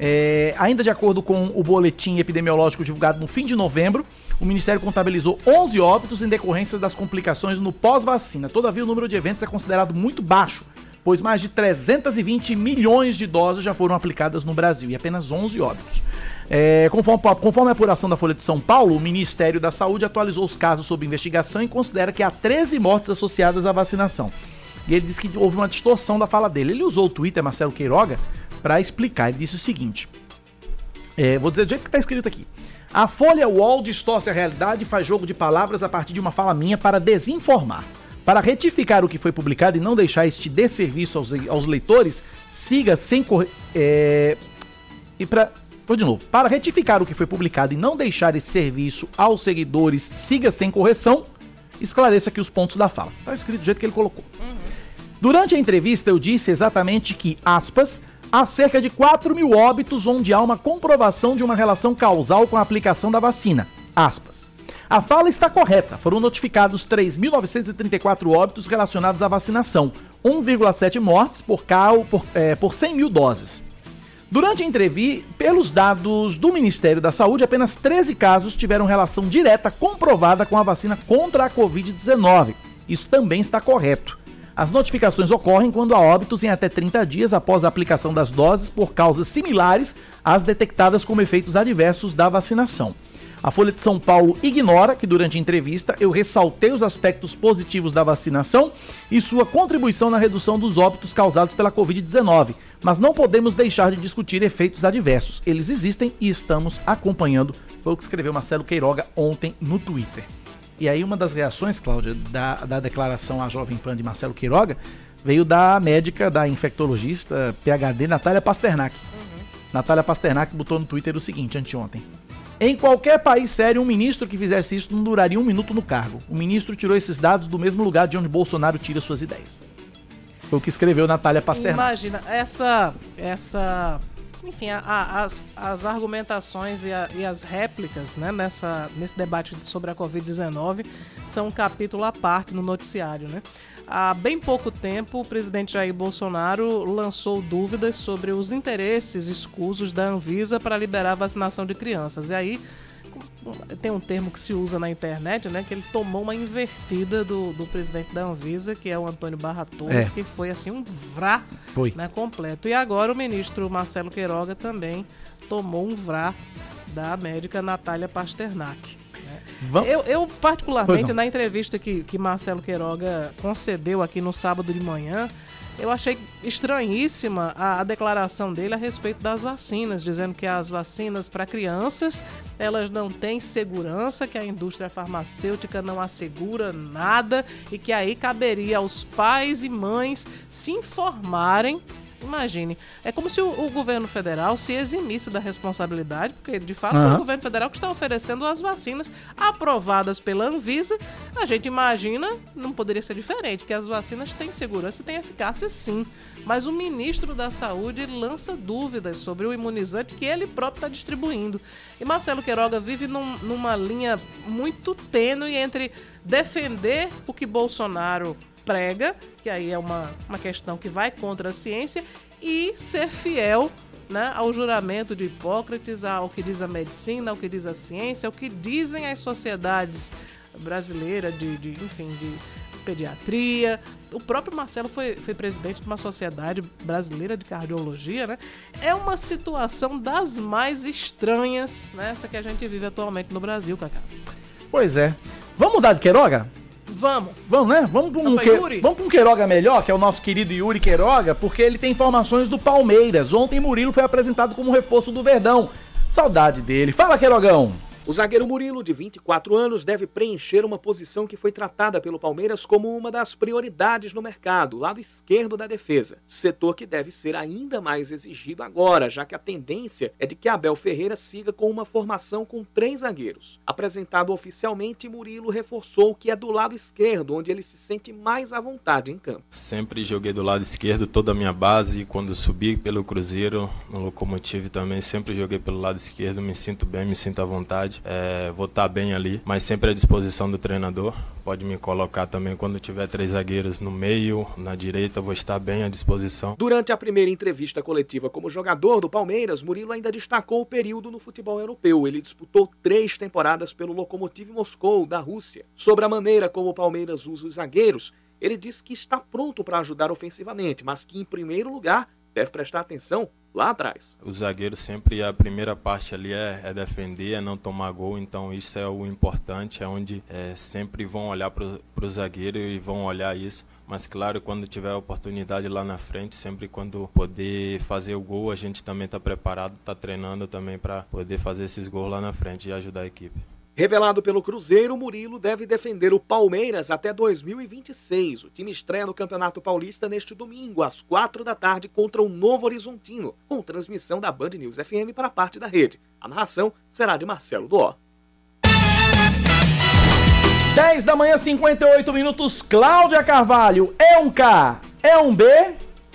É, ainda de acordo com o boletim epidemiológico divulgado no fim de novembro, o Ministério contabilizou 11 óbitos em decorrência das complicações no pós-vacina. Todavia, o número de eventos é considerado muito baixo, pois mais de 320 milhões de doses já foram aplicadas no Brasil e apenas 11 óbitos. É, conforme, conforme a apuração da Folha de São Paulo, o Ministério da Saúde atualizou os casos sob investigação e considera que há 13 mortes associadas à vacinação. E ele disse que houve uma distorção da fala dele. Ele usou o Twitter, Marcelo Queiroga, para explicar. Ele disse o seguinte: é, vou dizer do jeito que está escrito aqui. A Folha UOL distorce a realidade e faz jogo de palavras a partir de uma fala minha para desinformar. Para retificar o que foi publicado e não deixar este desserviço aos, aos leitores, siga sem correr. É, e para. Vou de novo. Para retificar o que foi publicado e não deixar esse serviço aos seguidores, siga sem correção, esclareça aqui os pontos da fala. Está escrito do jeito que ele colocou. Durante a entrevista, eu disse exatamente que, aspas, há cerca de 4 mil óbitos onde há uma comprovação de uma relação causal com a aplicação da vacina. Aspas. A fala está correta. Foram notificados 3.934 óbitos relacionados à vacinação, 1,7 mortes por, cal, por, é, por 100 mil doses. Durante a entrevista, pelos dados do Ministério da Saúde, apenas 13 casos tiveram relação direta comprovada com a vacina contra a Covid-19. Isso também está correto. As notificações ocorrem quando há óbitos em até 30 dias após a aplicação das doses por causas similares às detectadas como efeitos adversos da vacinação. A Folha de São Paulo ignora que durante a entrevista eu ressaltei os aspectos positivos da vacinação e sua contribuição na redução dos óbitos causados pela Covid-19, mas não podemos deixar de discutir efeitos adversos. Eles existem e estamos acompanhando. Foi o que escreveu Marcelo Queiroga ontem no Twitter. E aí uma das reações, Cláudia, da, da declaração à Jovem Pan de Marcelo Queiroga veio da médica, da infectologista PhD Natália Pasternak. Natália Pasternak botou no Twitter o seguinte anteontem. Em qualquer país sério, um ministro que fizesse isso não duraria um minuto no cargo. O ministro tirou esses dados do mesmo lugar de onde Bolsonaro tira suas ideias. Foi o que escreveu Natália Pasternak. Imagina, essa. essa enfim, a- a- as, as argumentações e, a- e as réplicas né, nessa, nesse debate sobre a Covid-19 são um capítulo à parte no noticiário. Né? Há bem pouco tempo, o presidente Jair Bolsonaro lançou dúvidas sobre os interesses escusos da Anvisa para liberar a vacinação de crianças. E aí tem um termo que se usa na internet, né? Que ele tomou uma invertida do, do presidente da Anvisa, que é o Antônio Barra Torres, É. que foi assim um vrá Foi. né, completo. E agora o ministro Marcelo Queiroga também tomou um vrá da médica Natália Pasternak. né? Eu, eu, particularmente, na entrevista que, que Marcelo Queiroga concedeu aqui no sábado de manhã, eu achei estranhíssima a, a declaração dele a respeito das vacinas, dizendo que as vacinas para crianças elas não têm segurança, que a indústria farmacêutica não assegura nada e que aí caberia aos pais e mães se informarem Imagine, é como se o, o governo federal se eximisse da responsabilidade, porque de fato é Aham. o governo federal que está oferecendo as vacinas aprovadas pela Anvisa. A gente imagina, não poderia ser diferente, que as vacinas têm segurança e têm eficácia sim. Mas o ministro da Saúde lança dúvidas sobre o imunizante que ele próprio está distribuindo. E Marcelo Queiroga vive num- numa linha muito tênue entre defender o que Bolsonaro prega, que aí é uma, uma questão que vai contra a ciência, e ser fiel né, ao juramento de Hipócrates, ao que diz a medicina, ao que diz a ciência, ao que dizem as sociedades brasileiras de, de enfim, de pediatria. O próprio Marcelo foi, foi presidente de uma sociedade brasileira de cardiologia, né? É uma situação das mais estranhas, né? Essa que a gente vive atualmente no Brasil, Cacá. Pois é. Vamos mudar de Queiroga? Vamos. Vamos, né? Vamos para um, Vamos que... Yuri? Vamos pra um Queiroga melhor, que é o nosso querido Yuri Queiroga, porque ele tem informações do Palmeiras. Ontem Murilo foi apresentado como reforço do Verdão. Saudade dele. Fala, Queirogão. O zagueiro Murilo, de 24 anos, deve preencher uma posição que foi tratada pelo Palmeiras como uma das prioridades no mercado, lado esquerdo da defesa. Setor que deve ser ainda mais exigido agora, já que a tendência é de que Abel Ferreira siga com uma formação com três zagueiros. Apresentado oficialmente, Murilo reforçou que é do lado esquerdo, onde ele se sente mais à vontade em campo. Sempre joguei do lado esquerdo toda a minha base. Quando subi pelo Cruzeiro, no Locomotive também, sempre joguei pelo lado esquerdo. Me sinto bem, me sinto à vontade. É, vou estar bem ali, mas sempre à disposição do treinador. Pode me colocar também quando tiver três zagueiros no meio, na direita, vou estar bem à disposição. Durante a primeira entrevista coletiva como jogador do Palmeiras, Murilo ainda destacou o período no futebol europeu. Ele disputou três temporadas pelo Lokomotiv Moscou, da Rússia. Sobre a maneira como o Palmeiras usa os zagueiros, ele disse que está pronto para ajudar ofensivamente, mas que, em primeiro lugar, deve prestar atenção lá atrás. O zagueiro sempre, a primeira parte ali é, é defender, é não tomar gol, então isso é o importante, é onde é, sempre vão olhar para o zagueiro e vão olhar isso. Mas claro, quando tiver oportunidade lá na frente, sempre quando poder fazer o gol, a gente também está preparado, está treinando também para poder fazer esses gols lá na frente e ajudar a equipe. Revelado pelo Cruzeiro, Murilo deve defender o Palmeiras até 2026. O time estreia no Campeonato Paulista neste domingo, às quatro da tarde, contra o Novo Horizontino, com transmissão da Band News FM para parte da rede. A narração será de Marcelo Duó. 10 da manhã, 58 minutos. Cláudia Carvalho. É um K, é um B.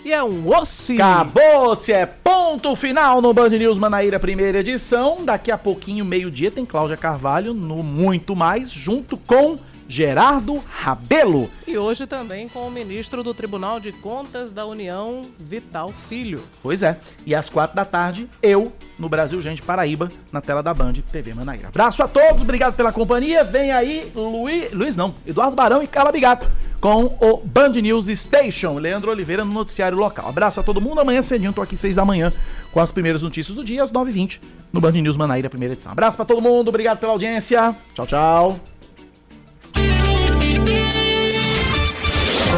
E é um ossi. Acabou-se, é ponto final no Band News Manaíra, primeira edição. Daqui a pouquinho, meio-dia, tem Cláudia Carvalho no Muito Mais, junto com Gerardo Rabelo. E hoje também com o ministro do Tribunal de Contas da União, Vital Filho. Pois é. E às quatro da tarde, eu, no Brasil Gente Paraíba, na tela da Band TV Manaíra. Abraço a todos, obrigado pela companhia. Vem aí Luiz, Luiz não, Eduardo Barão e Carla Bigato com o Band News Station. Leandro Oliveira no noticiário local. Abraço a todo mundo. Amanhã cedinho, tô aqui seis da manhã com as primeiras notícias do dia, às 9h20, no Band News Manaíra, primeira edição. Abraço pra todo mundo, obrigado pela audiência. Tchau, tchau.